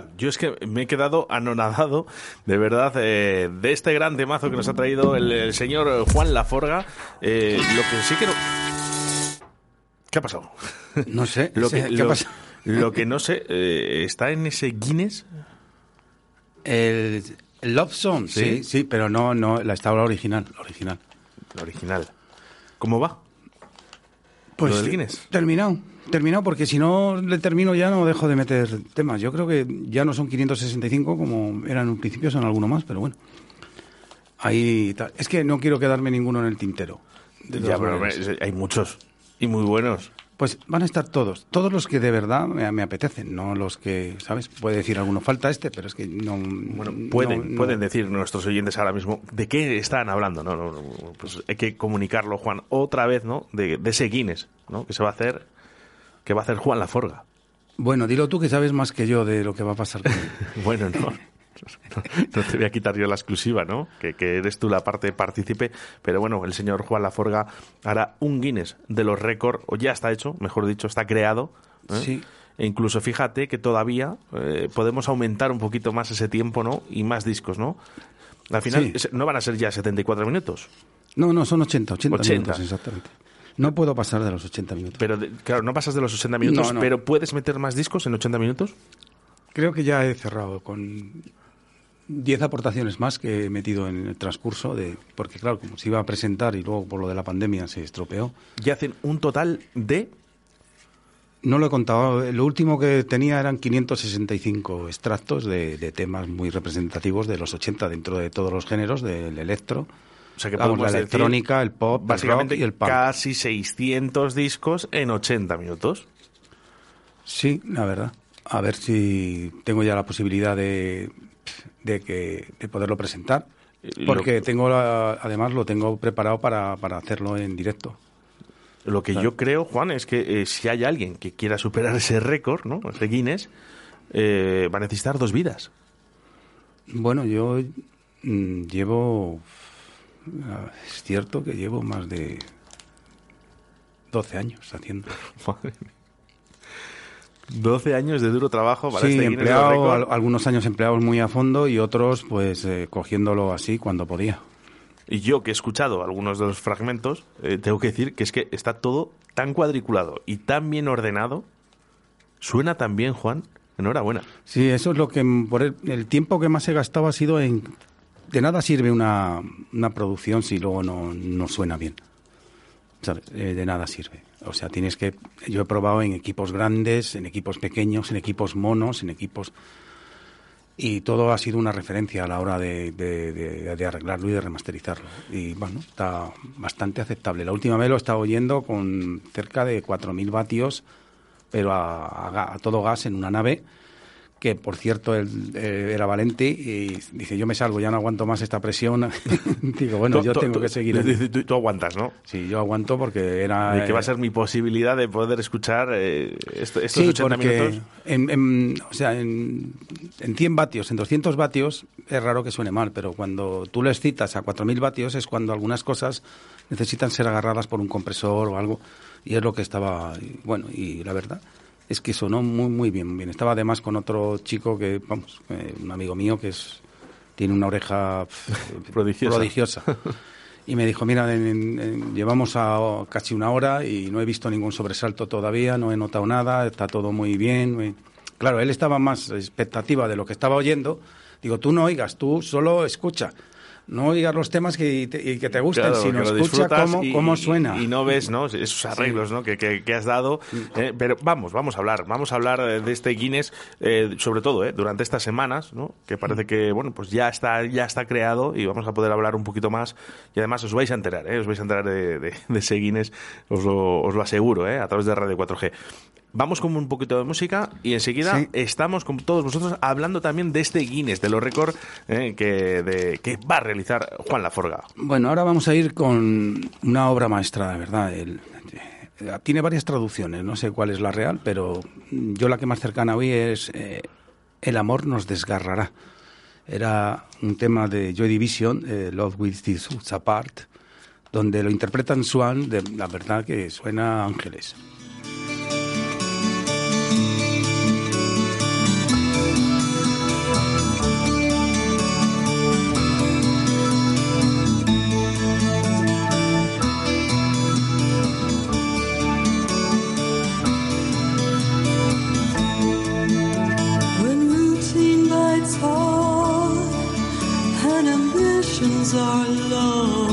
Brutal. Yo es que me he quedado anonadado, de verdad, eh, de este gran temazo que nos ha traído el, el señor Juan Laforga. Eh, lo que sí que no... ¿Qué ha pasado? No sé, [laughs] lo, que, ¿qué lo- ha pasado? [laughs] lo que no sé, eh, ¿está en ese Guinness? El, el Love Song, sí, Sí. sí, pero no, no, la estaba la original, la original. la original. ¿Cómo va? Pues ¿Lo del Guinness? terminado, terminado, porque si no le termino ya no dejo de meter temas. Yo creo que ya no son 565 como eran en un principio, son alguno más, pero bueno. Ahí tal. Es que no quiero quedarme ninguno en el tintero. Ya, pero hay muchos y muy buenos. Pues van a estar todos, todos los que de verdad me, me apetecen, no los que, ¿sabes? Puede decir alguno, falta este, pero es que no... Bueno, no- pueden, no- pueden decir nuestros oyentes ahora mismo de qué están hablando, ¿no? No, no, Pues hay que comunicarlo, Juan, otra vez, ¿no? De, de ese Guinness, ¿no? Que se va a hacer, que va a hacer Juan Laforga. Bueno, dilo tú que sabes más que yo de lo que va a pasar con él. [laughs] Bueno, no. No, no te voy a quitar yo la exclusiva, ¿no? Que, que eres tú la parte partícipe. Pero bueno, el señor Juan Laforga hará un Guinness de los récords, o ya está hecho, mejor dicho, está creado. ¿eh? Sí. E incluso fíjate que todavía eh, podemos aumentar un poquito más ese tiempo, ¿no? Y más discos, ¿no? Al final Sí. no van a ser ya 74 minutos. No, no, son 80, 80, 80. minutos, exactamente. No puedo pasar de los 80 minutos. Pero, claro, no pasas de los 80 minutos, No, no. pero ¿puedes meter más discos en 80 minutos? Creo que ya he cerrado con 10 aportaciones más que he metido en el transcurso, de porque claro, como se iba a presentar y luego por lo de la pandemia se estropeó. Y hacen un total de... No lo he contado, lo último que tenía eran 565 extractos de, de temas muy representativos de los 80 dentro de todos los géneros, del electro, O sea que Vamos, podemos la decir, electrónica, el pop, el básicamente rock y el punk. casi 600 discos en 80 minutos. Sí, la verdad. A ver si tengo ya la posibilidad de, de, que, de poderlo presentar. Lo- Porque tengo la- además lo tengo preparado para, para hacerlo en directo. Lo que yo creo, Juan, es que eh, si hay alguien que quiera superar [laughs] ese récord, ¿no? Ese Guinness, eh, va a necesitar dos vidas. Bueno, yo mm, llevo. Ah, Es cierto que llevo más de 12 años haciendo. [laughs] 12 años de duro trabajo para Sí, este empleado, al- algunos años empleados muy a fondo y otros pues eh, cogiéndolo así cuando podía. Y yo que he escuchado algunos de los fragmentos, eh, tengo que decir que es que está todo tan cuadriculado y tan bien ordenado. Suena tan bien, Juan. Enhorabuena. Sí, eso es lo que por el, el tiempo que más he gastado ha sido en de nada sirve una, una producción si luego no, no suena bien. Eh, de nada sirve. O sea, tienes que yo he probado en equipos grandes, en equipos pequeños, en equipos monos, en equipos y todo ha sido una referencia a la hora de, de- arreglarlo y de remasterizarlo. Y bueno, está bastante aceptable. La última vez lo he estado oyendo con cerca de 4.000 vatios, pero a, a todo gas en una nave, que por cierto él eh, era valente y dice, yo me salgo, ya no aguanto más esta presión. [laughs] Digo, bueno, yo tengo que seguir. tú- tú- tú aguantas, ¿no? Sí, yo aguanto porque era... De que va a eh, ser mi posibilidad de poder escuchar eh, esto- estos Sí, 80 porque minutos. en, en- o sea, en, en 100 vatios, en 200 vatios, es raro que suene mal, pero cuando tú lo excitas a 4.000 vatios es cuando algunas cosas necesitan ser agarradas por un compresor o algo, y es lo que estaba, bueno, y la verdad es que sonó muy, muy bien, bien. Estaba además con otro chico que, vamos, eh, un amigo mío que es tiene una oreja pf, [laughs] Prodigiosa. prodigiosa. [laughs] Y me dijo, mira, en- en- en- llevamos a casi una hora y no he visto ningún sobresalto todavía, no he notado nada, está todo muy bien. muy-". Claro, él estaba más expectativa de lo que estaba oyendo. Digo, tú no oigas, tú solo escucha. No oigas los temas que, te, y que te gusten, Claro, sino escucha cómo, y- cómo suena. Y, no ves ¿no? esos arreglos ¿no? que, que- que has dado. eh, pero vamos, vamos a hablar. Vamos a hablar eh, de este Guinness, eh, sobre todo eh, durante estas semanas, ¿no? que parece que bueno pues ya está, ya está creado y vamos a poder hablar un poquito más. Y además os vais a enterar, ¿eh? os vais a enterar de, de- de ese Guinness, os lo, os lo aseguro, ¿eh? a través de Radio 4G. Vamos con un poquito de música y enseguida Sí. estamos con todos vosotros hablando también de este Guinness, de los récords eh, que, de- que va a realizar Juan Laforga. Bueno, ahora vamos a ir con una obra maestra, de verdad. El- eh, tiene varias traducciones, no sé cuál es la real, pero yo la que más cercana hoy es eh, El amor nos desgarrará. Era un tema de Joy Division, eh, Love With This Apart, donde lo interpretan Swan, de la verdad que suena a ángeles. all and ambitions are low.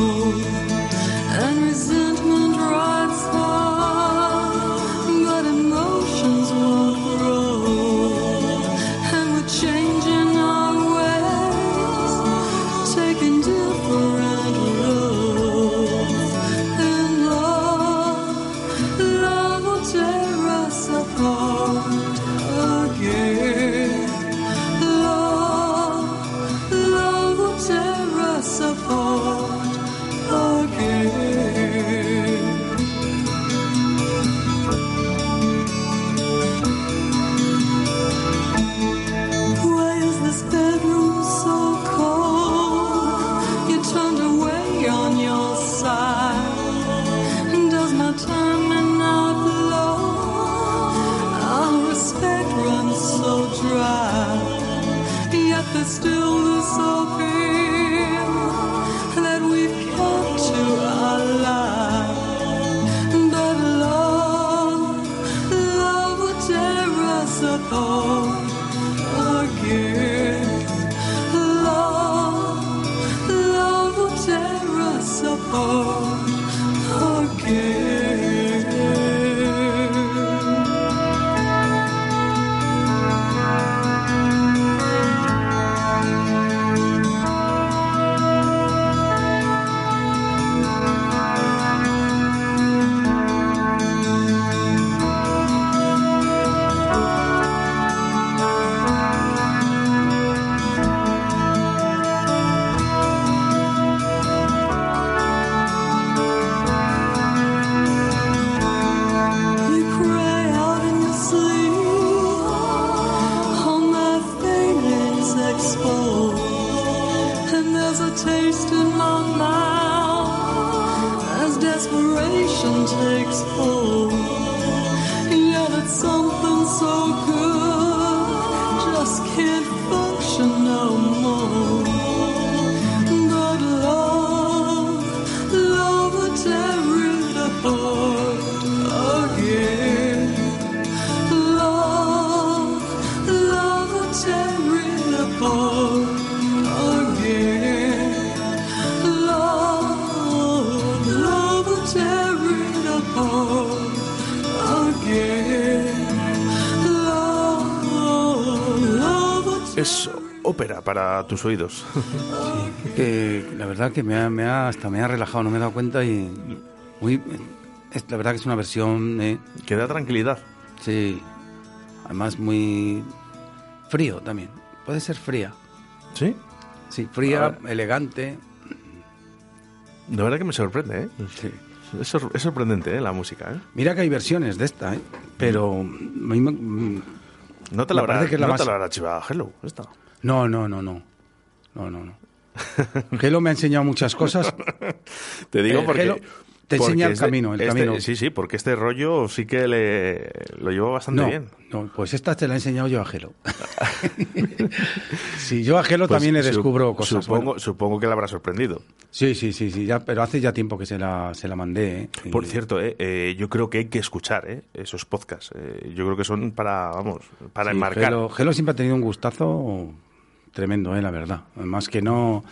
Para tus oídos. [laughs] que la verdad que me ha, me ha- hasta me ha relajado, no me he dado cuenta y muy, es, la verdad que es una versión eh, que da tranquilidad. Sí, además muy frío también. Puede ser fría. ¿Sí? Sí, fría, ver. elegante. De verdad que me sorprende, ¿eh? Es, sor- es sorprendente, ¿eh? La música, ¿eh? Mira que hay versiones de esta, ¿eh? Pero a mí me- mm, No te la habrá, la no más- te la habrá chivado Hello, esta. No, no, no, no. No, no, no. Gelo me ha enseñado muchas cosas. [laughs] Te digo Eh, porque... Gelo te enseña el este- camino, el este- camino. Sí, sí, porque este rollo sí que le, lo llevo bastante No, bien. no, pues esta te la he enseñado yo a Gelo. [laughs] sí, yo a Gelo Pues también le descubro cosas. Supongo, bueno. supongo que le habrá sorprendido. Sí, sí, sí, sí, ya, pero hace ya tiempo que se la, se la mandé. ¿eh? Por cierto, eh, eh, yo creo que hay que escuchar eh, esos podcasts. Eh, yo creo que son para, vamos, para Sí, enmarcar. Gelo, Gelo siempre ha tenido un gustazo tremendo, eh, la verdad. Además que no,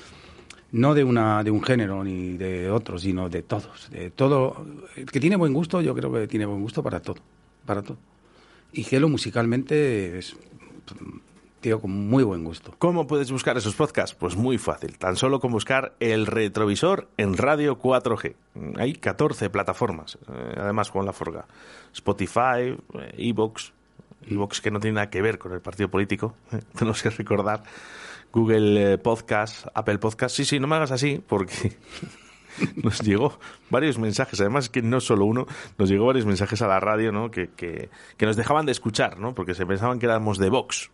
no de una, de un género ni de otro, sino de todos, de todo. Que tiene buen gusto, yo creo que tiene buen gusto para todo, para todo. Y Gelo musicalmente es tío con muy buen gusto. ¿Cómo puedes buscar esos podcasts? Pues muy fácil. Tan solo con buscar el retrovisor en Radio 4G. Hay 14 plataformas, eh, además con la Forga. Spotify, eh, Evox, Evox que no tiene nada que ver con el partido político, eh, [laughs] tenemos que recordar. Google eh, Podcast, Apple Podcast. Sí, sí, no me hagas así, porque [laughs] nos llegó varios mensajes, además que no solo uno, nos llegó varios mensajes a la radio, ¿no? Que, que, que nos dejaban de escuchar, ¿no? Porque se pensaban que éramos de Vox.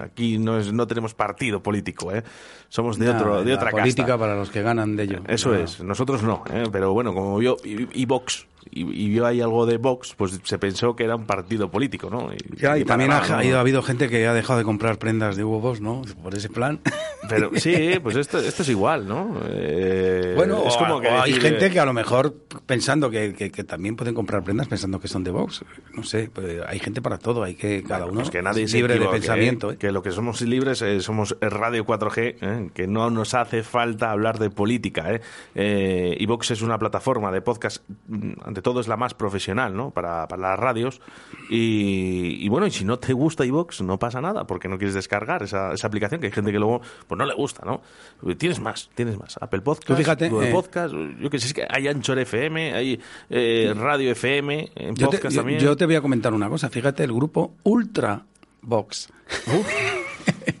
aquí no, es, no tenemos partido político, ¿eh? Somos de, otro, de la otra política casta. para los que ganan de ello. Eso es, nosotros no, ¿eh? pero bueno, como vio y, y Vox y, y vio ahí algo de Vox, pues se pensó que era un partido político, ¿no? Y, Ya, y y también ha, nada, ha, ¿no? ido- ha habido gente que ha dejado de comprar prendas de Hugo Boss, ¿no? Por ese plan. Pero [laughs] sí, pues esto, esto es igual, ¿no? Eh, Bueno, es o- como que o hay gente eh, que a lo mejor pensando que, que- que también pueden comprar prendas pensando que son de Vox. No sé, pues hay gente para todo, hay que cada uno Pues que nadie es libre de equivoque, pensamiento. ¿eh? ¿eh? Que lo que somos libres eh, somos Radio 4G, ¿eh? que no nos hace falta hablar de política. ¿eh? Eh, iVox es una plataforma de podcast, mm, ante todo es la más profesional ¿no? para, para las radios. Y, y bueno, y si no te gusta iVox, no pasa nada, porque no quieres descargar esa, esa aplicación, que hay gente que luego pues no le gusta, ¿no? Tienes más, tienes más. Apple Podcast, fíjate, Google eh, Podcast, yo que sé, es que hay Anchor FM, hay eh, Radio FM, en Yo te, podcast yo- también. yo te voy a comentar una cosa. Fíjate, el grupo Ultra Vox. [laughs]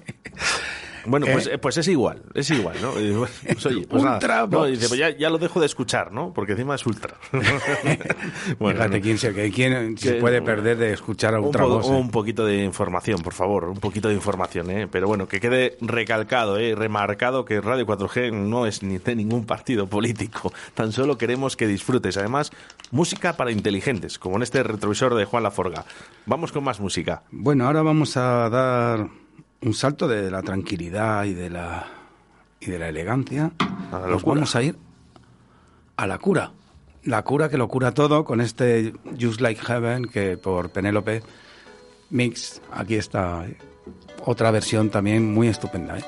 Bueno, ¿Eh? pues, eh, pues es igual, es igual, ¿no? Bueno, pues [laughs] oye, pues. Ultra No, dice, pues ya, ya lo dejo de escuchar, ¿no? Porque encima es ultra. [laughs] [laughs] Fíjate no. quién, se, quién puede perder de escuchar a Un, Ultra po-. ¿eh? un poquito de información, por favor, un poquito de información, ¿eh? Pero bueno, que quede recalcado, ¿eh? remarcado que Radio 4G no es ni de ningún partido político. Tan solo queremos que disfrutes. Además, música para inteligentes, como en este retrovisor de Juan Laforga. Vamos con más música. Bueno, ahora vamos a dar un salto de la tranquilidad y de la, y de la elegancia. A la Nos vamos a ir a la cura. La cura que lo cura todo con este Just Like Heaven que por Penélope Mix. Aquí está otra versión también muy estupenda. ¿eh?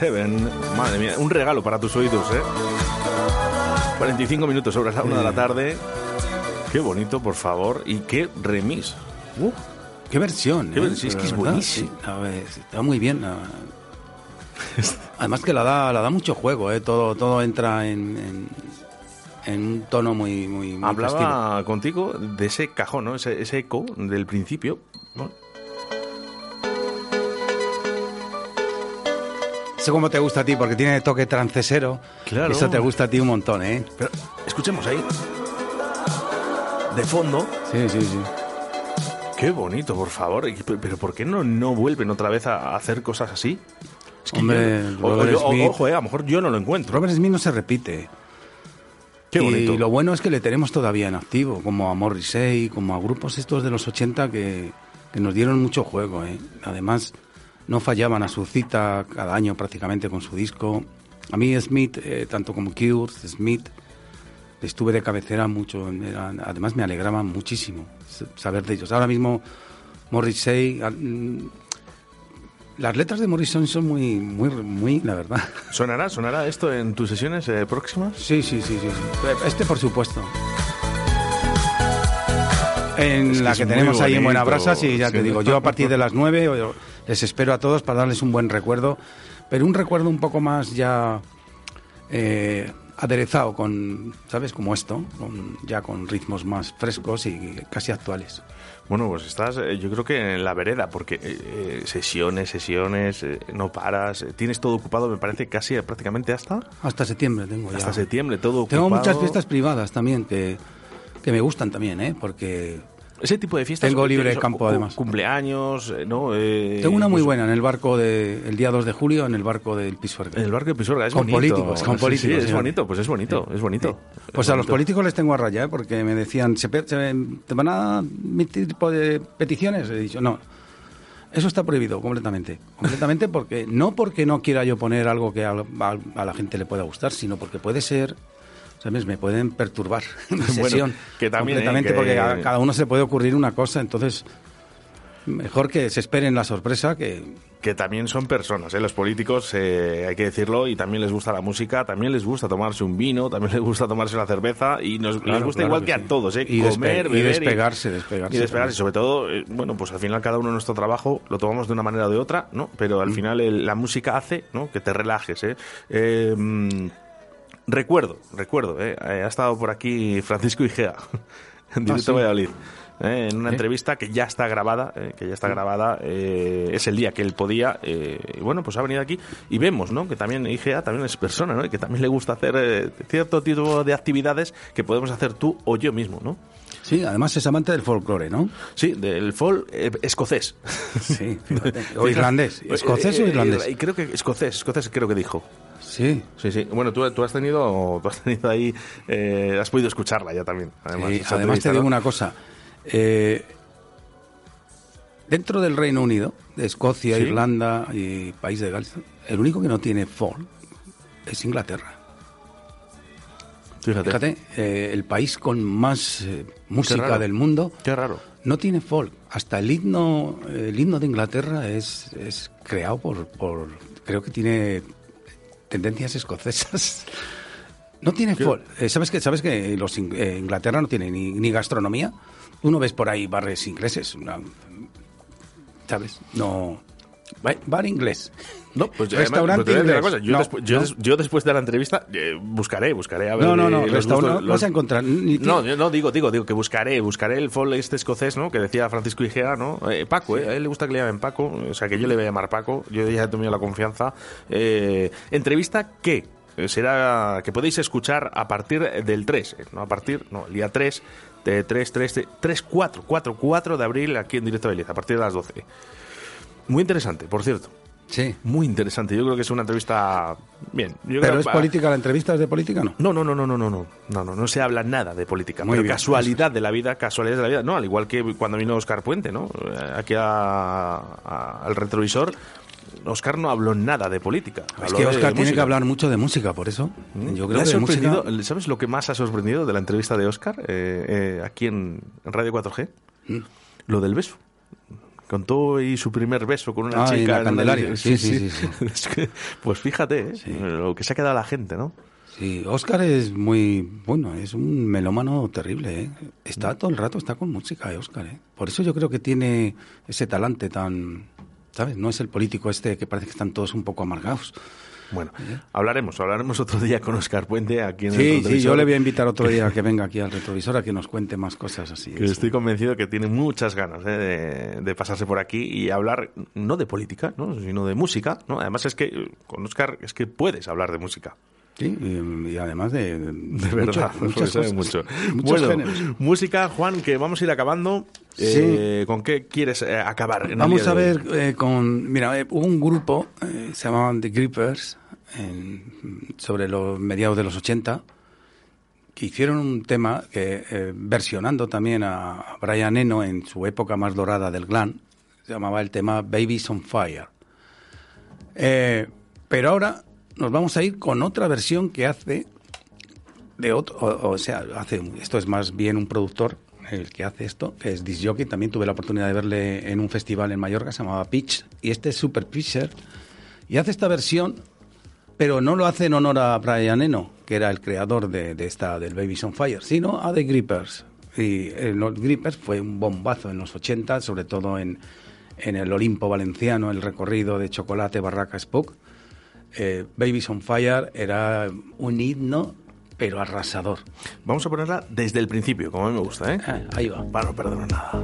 Heaven. Madre mía, un regalo para tus oídos, ¿eh? 45 minutos sobre la una de la tarde. Qué bonito, por favor. Y qué remix. Uh, qué versión. Qué ¿eh? versión, es que es buenísimo. Sí, a ver, está muy bien. [laughs] Además que la da, la da mucho juego, ¿eh? todo, todo entra en, en, en un tono muy, muy, muy. Hablaba contigo de ese cajón, ¿no? Ese, ese eco del principio. ¿no? Eso como te gusta a ti, porque tiene toque trancesero. Claro. Eso te gusta a ti un montón, ¿eh? Pero escuchemos ahí. De fondo. Sí, sí, sí. Qué bonito, por favor. Pero ¿por qué no, no vuelven otra vez a hacer cosas así? que Hombre, yo- o- Robert o- o- Smith- ojo, eh, a lo mejor yo no lo encuentro. Robert Smith no se repite. Qué bonito. Y lo bueno es que le tenemos todavía en activo, como a Morrissey, como a grupos estos de los 80 que, que nos dieron mucho juego. ¿eh? Además, no fallaban a su cita cada año prácticamente con su disco. A mí Smith, eh, tanto como Cure, Smith, estuve de cabecera mucho. eran- además me alegraba muchísimo saber de ellos. Ahora mismo Morrissey... ah, mm, Las letras de Morrison son muy, muy, muy, la verdad. [laughs] ¿Sonará, sonará esto en tus sesiones eh, próximas? Sí, sí, sí, sí. Este, por supuesto. En Es que la que tenemos ahí en bonito, Buenabrasa, sí, ya sí. te digo, yo a partir de las nueve o- les espero a todos para darles un buen recuerdo, pero un recuerdo un poco más ya eh, aderezado con, ¿sabes? Como esto, con- ya con ritmos más frescos y casi actuales. Bueno, pues estás, eh, yo creo que en la vereda, porque eh, eh, sesiones, sesiones, eh, no paras, tienes todo ocupado, me parece casi prácticamente hasta Hasta septiembre tengo ya. hasta septiembre, todo Tengo ocupado. muchas fiestas privadas también que, que me gustan también, ¿eh? Porque Ese tipo de fiestas. Tengo libre tienes, campo, además. Cumpleaños, eh, ¿no? Eh, Tengo una muy buena en el barco de el día 2 de julio, en el barco del Pisuerga. En el barco de Pisuerga, es con bonito. políticos, con Sí, políticos. sí, es bonito, pues es bonito, es bonito. Pues Es a los políticos les tengo a raya, ¿eh? porque me decían, ¿se, ¿te van a emitir tipo de peticiones? He dicho, no. Eso está prohibido completamente. Completamente porque no porque no quiera yo poner algo que a, a- a la gente le pueda gustar, sino porque puede ser, ¿sabes? Me pueden perturbar [laughs] Bueno, sesión. que también, ¿eh? completamente que- porque a cada uno se puede ocurrir una cosa, entonces mejor que se esperen la sorpresa que que también son personas, ¿eh? los políticos, eh, hay que decirlo, y también les gusta la música, también les gusta tomarse un vino, también les gusta tomarse la cerveza, y nos Claro, les gusta claro igual que que, sí. a todos, ¿eh? Y comer, despe- y beber despegarse, despegarse Y despegarse, también. sobre todo, eh, bueno, pues al final cada uno nuestro trabajo lo tomamos de una manera o de otra, ¿no? Pero Mm. al final el- la música hace, ¿no? Que te relajes, ¿eh? Eh, mm, recuerdo, recuerdo, ¿eh? Eh, Ha estado por aquí Francisco Igea, [laughs] en directo sí. a Valladolid. ¿eh? en una ¿Eh? entrevista que ya está grabada, eh, que ya está grabada, eh, es el día que él podía, eh, y bueno, pues ha venido aquí y vemos, ¿no? Que también IGA también es persona, ¿no? Y que también le gusta hacer cierto tipo de actividades que podemos hacer tú o yo mismo, ¿no? Sí, además es amante del folclore, ¿no? Sí, del folk eh, escocés. Sí, fíjate. [laughs] O irlandés. ¿Escocés o irlandés? eh, creo que escocés, escocés creo que dijo. Sí. Sí, sí. Bueno, tú, tú has tenido, tú has tenido ahí, eh, has podido escucharla ya también. Además, Sí, además te digo ¿no? una cosa. eh, dentro del Reino Unido, de Escocia, Sí. Irlanda y País de Gales, el único que no tiene folk es Inglaterra. Fíjate. eh, el país con más música del mundo Qué raro. no tiene folk. Hasta el himno, el himno de Inglaterra es, es creado por, por, creo que tiene tendencias escocesas. [laughs] No tiene. Eh, ¿Sabes que sabes que los eh, Inglaterra no tiene ni, ni gastronomía? Tú no ves por ahí bares ingleses, una- ¿sabes? No. Ba- Bar inglés. No, pues además, Restaurante pues te voy a decir una inglés. cosa, yo, No, despu- yo no. des- yo después de la entrevista eh, buscaré, buscaré a ver. No, no, no, eh, los restaurante no vas a encontrar ni No, yo no digo, digo, digo que buscaré, buscaré el folk este escocés, ¿no? Que decía Francisco Igea, ¿no? Eh, Paco, ¿eh? A él le gusta que le llamen Paco, o sea que yo le voy a llamar Paco, yo ya he tenido la confianza. Eh, entrevista que eh, será que podéis escuchar a partir del 3, eh, no a partir, no, el día 3 de 3, 3, 3, 4, 4, 4 de abril aquí en directo de Beliza, a partir de las 12. Muy interesante, por cierto. Sí. Muy interesante. Yo creo que es una entrevista. Bien. ¿Pero creo... es política la entrevista? ¿Es de política no? No, no, no, no, no, no. No, no, no, se habla nada de política. Muy casualidad pues. de la vida, casualidad de la vida. No, al igual que cuando vino Oscar Puente, ¿no? Eh, aquí al retrovisor. Oscar no habló nada de política. Es que Oscar tiene que hablar mucho de música, por eso. Mm. Yo creo que música... ¿Sabes lo que más ha sorprendido de la entrevista de Oscar eh, eh, aquí en Radio 4G? Mm. Lo del beso. Contó y su primer beso con una Ah, chica. la en Candelaria. Sí, sí, sí, sí. [laughs] Es que, pues fíjate, ¿eh? lo que se ha quedado la gente, ¿no? Sí, Oscar es muy, bueno, es un melómano terrible, ¿eh? Está todo el rato, está con música, ¿eh, Oscar, ¿eh? Por eso yo creo que tiene ese talante tan, ¿sabes? No es el político este que parece que están todos un poco amargados. Bueno, hablaremos, hablaremos otro día con Oscar Puente aquí en el Sí, sí, retrovisor, yo le voy a invitar otro día a que venga aquí al retrovisor a que nos cuente más cosas así. que sí. estoy convencido que tiene muchas ganas ¿eh? de, de pasarse por aquí y hablar no de política, ¿no? sino de música. ¿no? Además es que eh, con Oscar es que puedes hablar de música. Sí, y, además de, de, De verdad, [laughs] mucho- muchas mucho. Bueno, géneros. música, Juan, que vamos a ir acabando. Eh, ¿Con qué quieres eh, acabar? en Vamos a ver eh, con... Mira, hubo un grupo, se llamaban The Grippers, en- sobre los mediados de los 80, que hicieron un tema que, versionando también a Brian Eno en su época más dorada del glam, se llamaba el tema Babies on Fire. Pero ahora nos vamos a ir con otra versión que hace de otro, o, o sea, hace esto es más bien un productor el que hace esto, que es Disc Jockey. También tuve la oportunidad de verle en un festival en Mallorca, se llamaba Pitch, y este es Super Fisher, y hace esta versión, pero no lo hace en honor a Brian Eno, que era el creador de, esta del Babies on Fire, sino a The Grippers. Y eh, los Grippers fue un bombazo en los 80, sobre todo en, en el Olimpo valenciano, el recorrido de Chocolate Barraca Spook. Eh, Babies on Fire era un himno, pero arrasador. Vamos a ponerla desde el principio, como a mí me gusta, ¿eh? ahí va. Para no perder nada.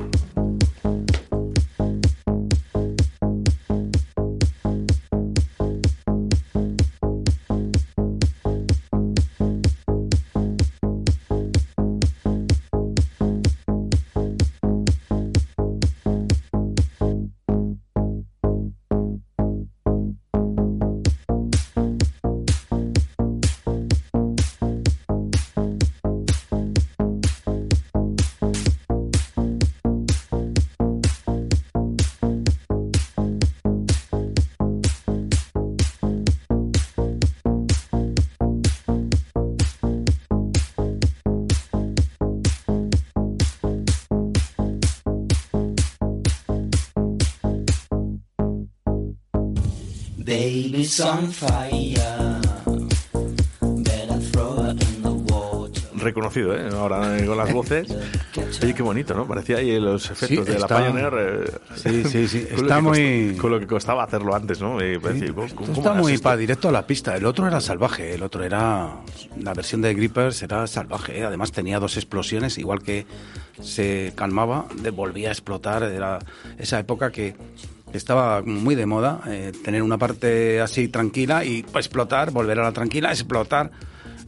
Reconocido, ¿eh? Ahora eh, con las voces. Oye, qué bonito, ¿no? Parecía ahí los efectos Sí, de la Pioneer. eh, Sí, sí, sí, [laughs] con lo está que muy- costó- con lo que costaba hacerlo antes, ¿no? Eh, parecía, ¿cómo- Esto cómo está muy esto? para directo a la pista. El otro era salvaje, el otro era. La versión de Grippers era salvaje. ¿eh? Además tenía dos explosiones, igual que se calmaba, volvía a explotar. Era esa época que estaba muy de moda, eh, tener una parte así tranquila y explotar, volver a la tranquila, explotar.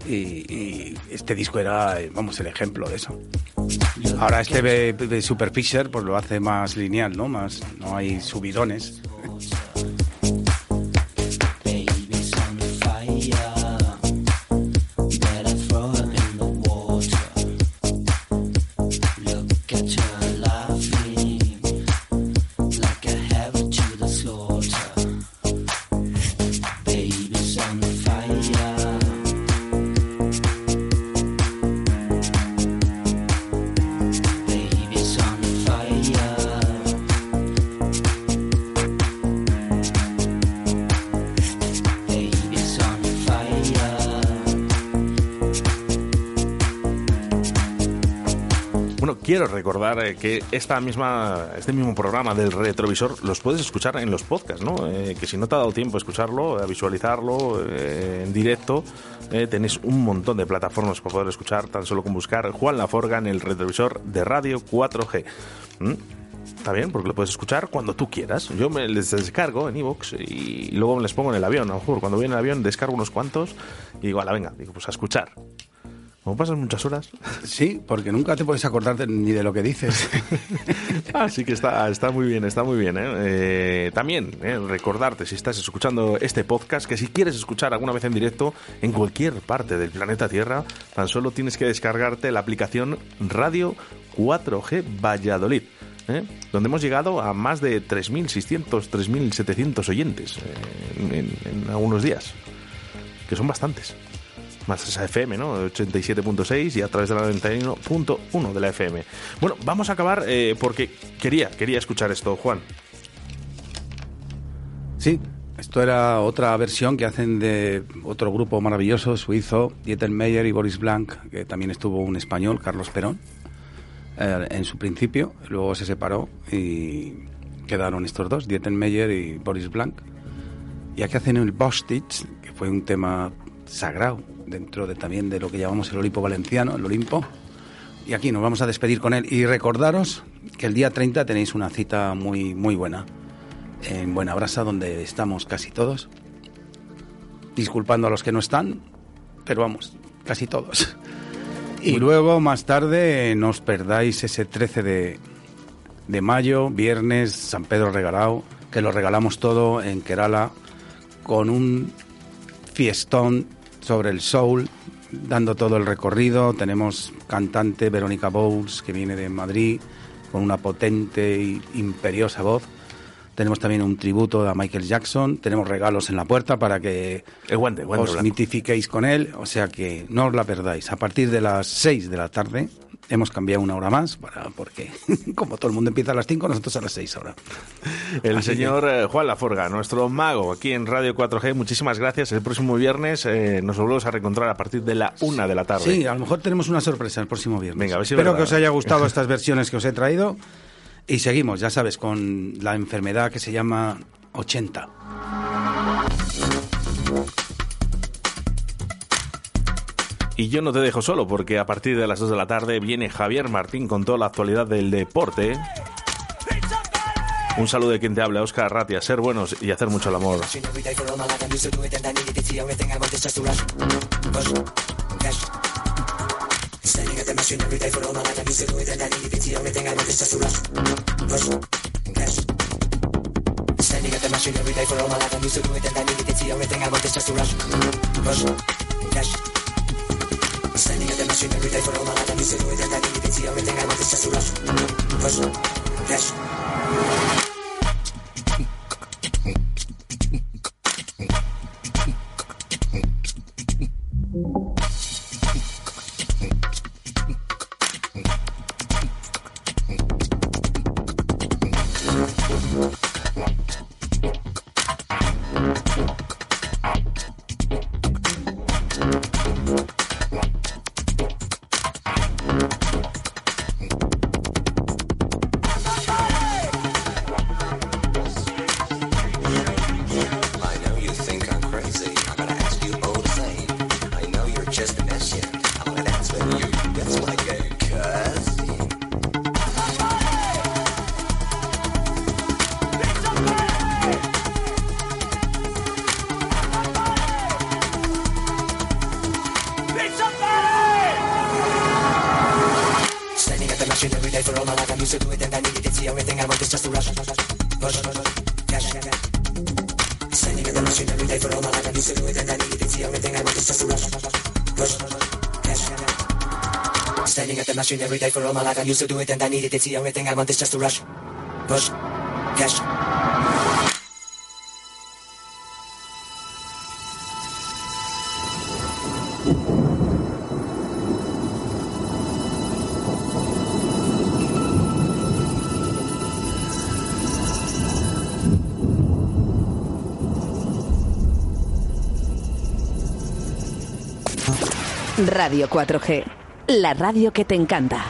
Y, este disco era, eh, vamos, el ejemplo de eso. Ahora este de Super Fisher pues lo hace más lineal, ¿no? Más, no hay subidones. Recordar eh, que esta misma, este mismo programa del retrovisor los puedes escuchar en los podcasts, ¿no? Eh, que si no te ha dado tiempo a escucharlo, a visualizarlo eh, en directo, eh, tenéis un montón de plataformas para poder escuchar, tan solo con buscar Juan Laforga en el retrovisor de Radio 4G. ¿Mm? Está bien, porque lo puedes escuchar cuando tú quieras. Yo me les descargo en iVoox y luego me les pongo en el avión. A lo mejor cuando voy en el avión descargo unos cuantos y digo, ala, venga, digo, pues a escuchar. Como pasas muchas horas, Sí, porque nunca te puedes acordar de- ni de lo que dices. [laughs] Así que está, está muy bien, está muy bien. ¿eh? Eh, también ¿eh? recordarte, si estás escuchando este podcast, que si quieres escuchar alguna vez en directo en cualquier parte del planeta Tierra, tan solo tienes que descargarte la aplicación Radio 4G Valladolid. ¿eh? Donde hemos llegado a más de 3.600, 3.700 oyentes eh, en- en algunos días, que son bastantes más esa FM, ¿no? 87.6 y a través de la 91.1 de la FM. Bueno, vamos a acabar eh, porque quería, quería escuchar esto, Juan. Sí, esto era otra versión que hacen de otro grupo maravilloso suizo, Dieter Meyer y Boris Blanc, que también estuvo un español, Carlos Perón, eh, en su principio, luego se separó y quedaron estos dos, Dieter Meyer y Boris Blanc. Y aquí hacen el Bostich, que fue un tema sagrado dentro de, también de lo que llamamos el Olimpo Valenciano, el Olimpo. Y aquí nos vamos a despedir con él. Y recordaros que el día 30 tenéis una cita muy, muy buena en Buenabrasa, donde estamos casi todos. Disculpando a los que no están, pero vamos, casi todos. Y luego, más tarde, no os perdáis ese 13 de, de mayo, viernes, San Pedro Regalado, que lo regalamos todo en Kerala, con un fiestón sobre el soul, dando todo el recorrido. Tenemos cantante Verónica Bowles, que viene de Madrid, con una potente e imperiosa voz. Tenemos también un tributo a Michael Jackson. Tenemos regalos en la puerta para que El guante, guante os blanco. mitifiquéis con él. O sea que no os la perdáis. A partir de las 6 de la tarde hemos cambiado una hora más para porque [laughs] como todo el mundo empieza a las 5, nosotros a las 6 ahora. El Así señor eh, Juan Laforga, nuestro mago aquí en Radio 4G, muchísimas gracias. El próximo viernes eh, nos volvemos a reencontrar a partir de la una de la tarde. Sí, a lo mejor tenemos una sorpresa el próximo viernes. Venga, a ver si es Espero verdad. que os haya gustado [laughs] estas versiones que os he traído. Y seguimos, ya sabes, con la enfermedad que se llama 80. Y yo no te dejo solo porque a partir de las 2 de la tarde viene Javier Martín con toda la actualidad del deporte. Un saludo de quien te habla, Oscar Ratia. Ser buenos y hacer mucho el amor. The the. Standing at the machine every day for all my life, I'm used to do it, and I need it. It's the only thing I want is just to rush, push, cash. For all my life. Used to do it and I it. It's the only thing I want just rush. Cash. Radio 4G, la radio que te encanta.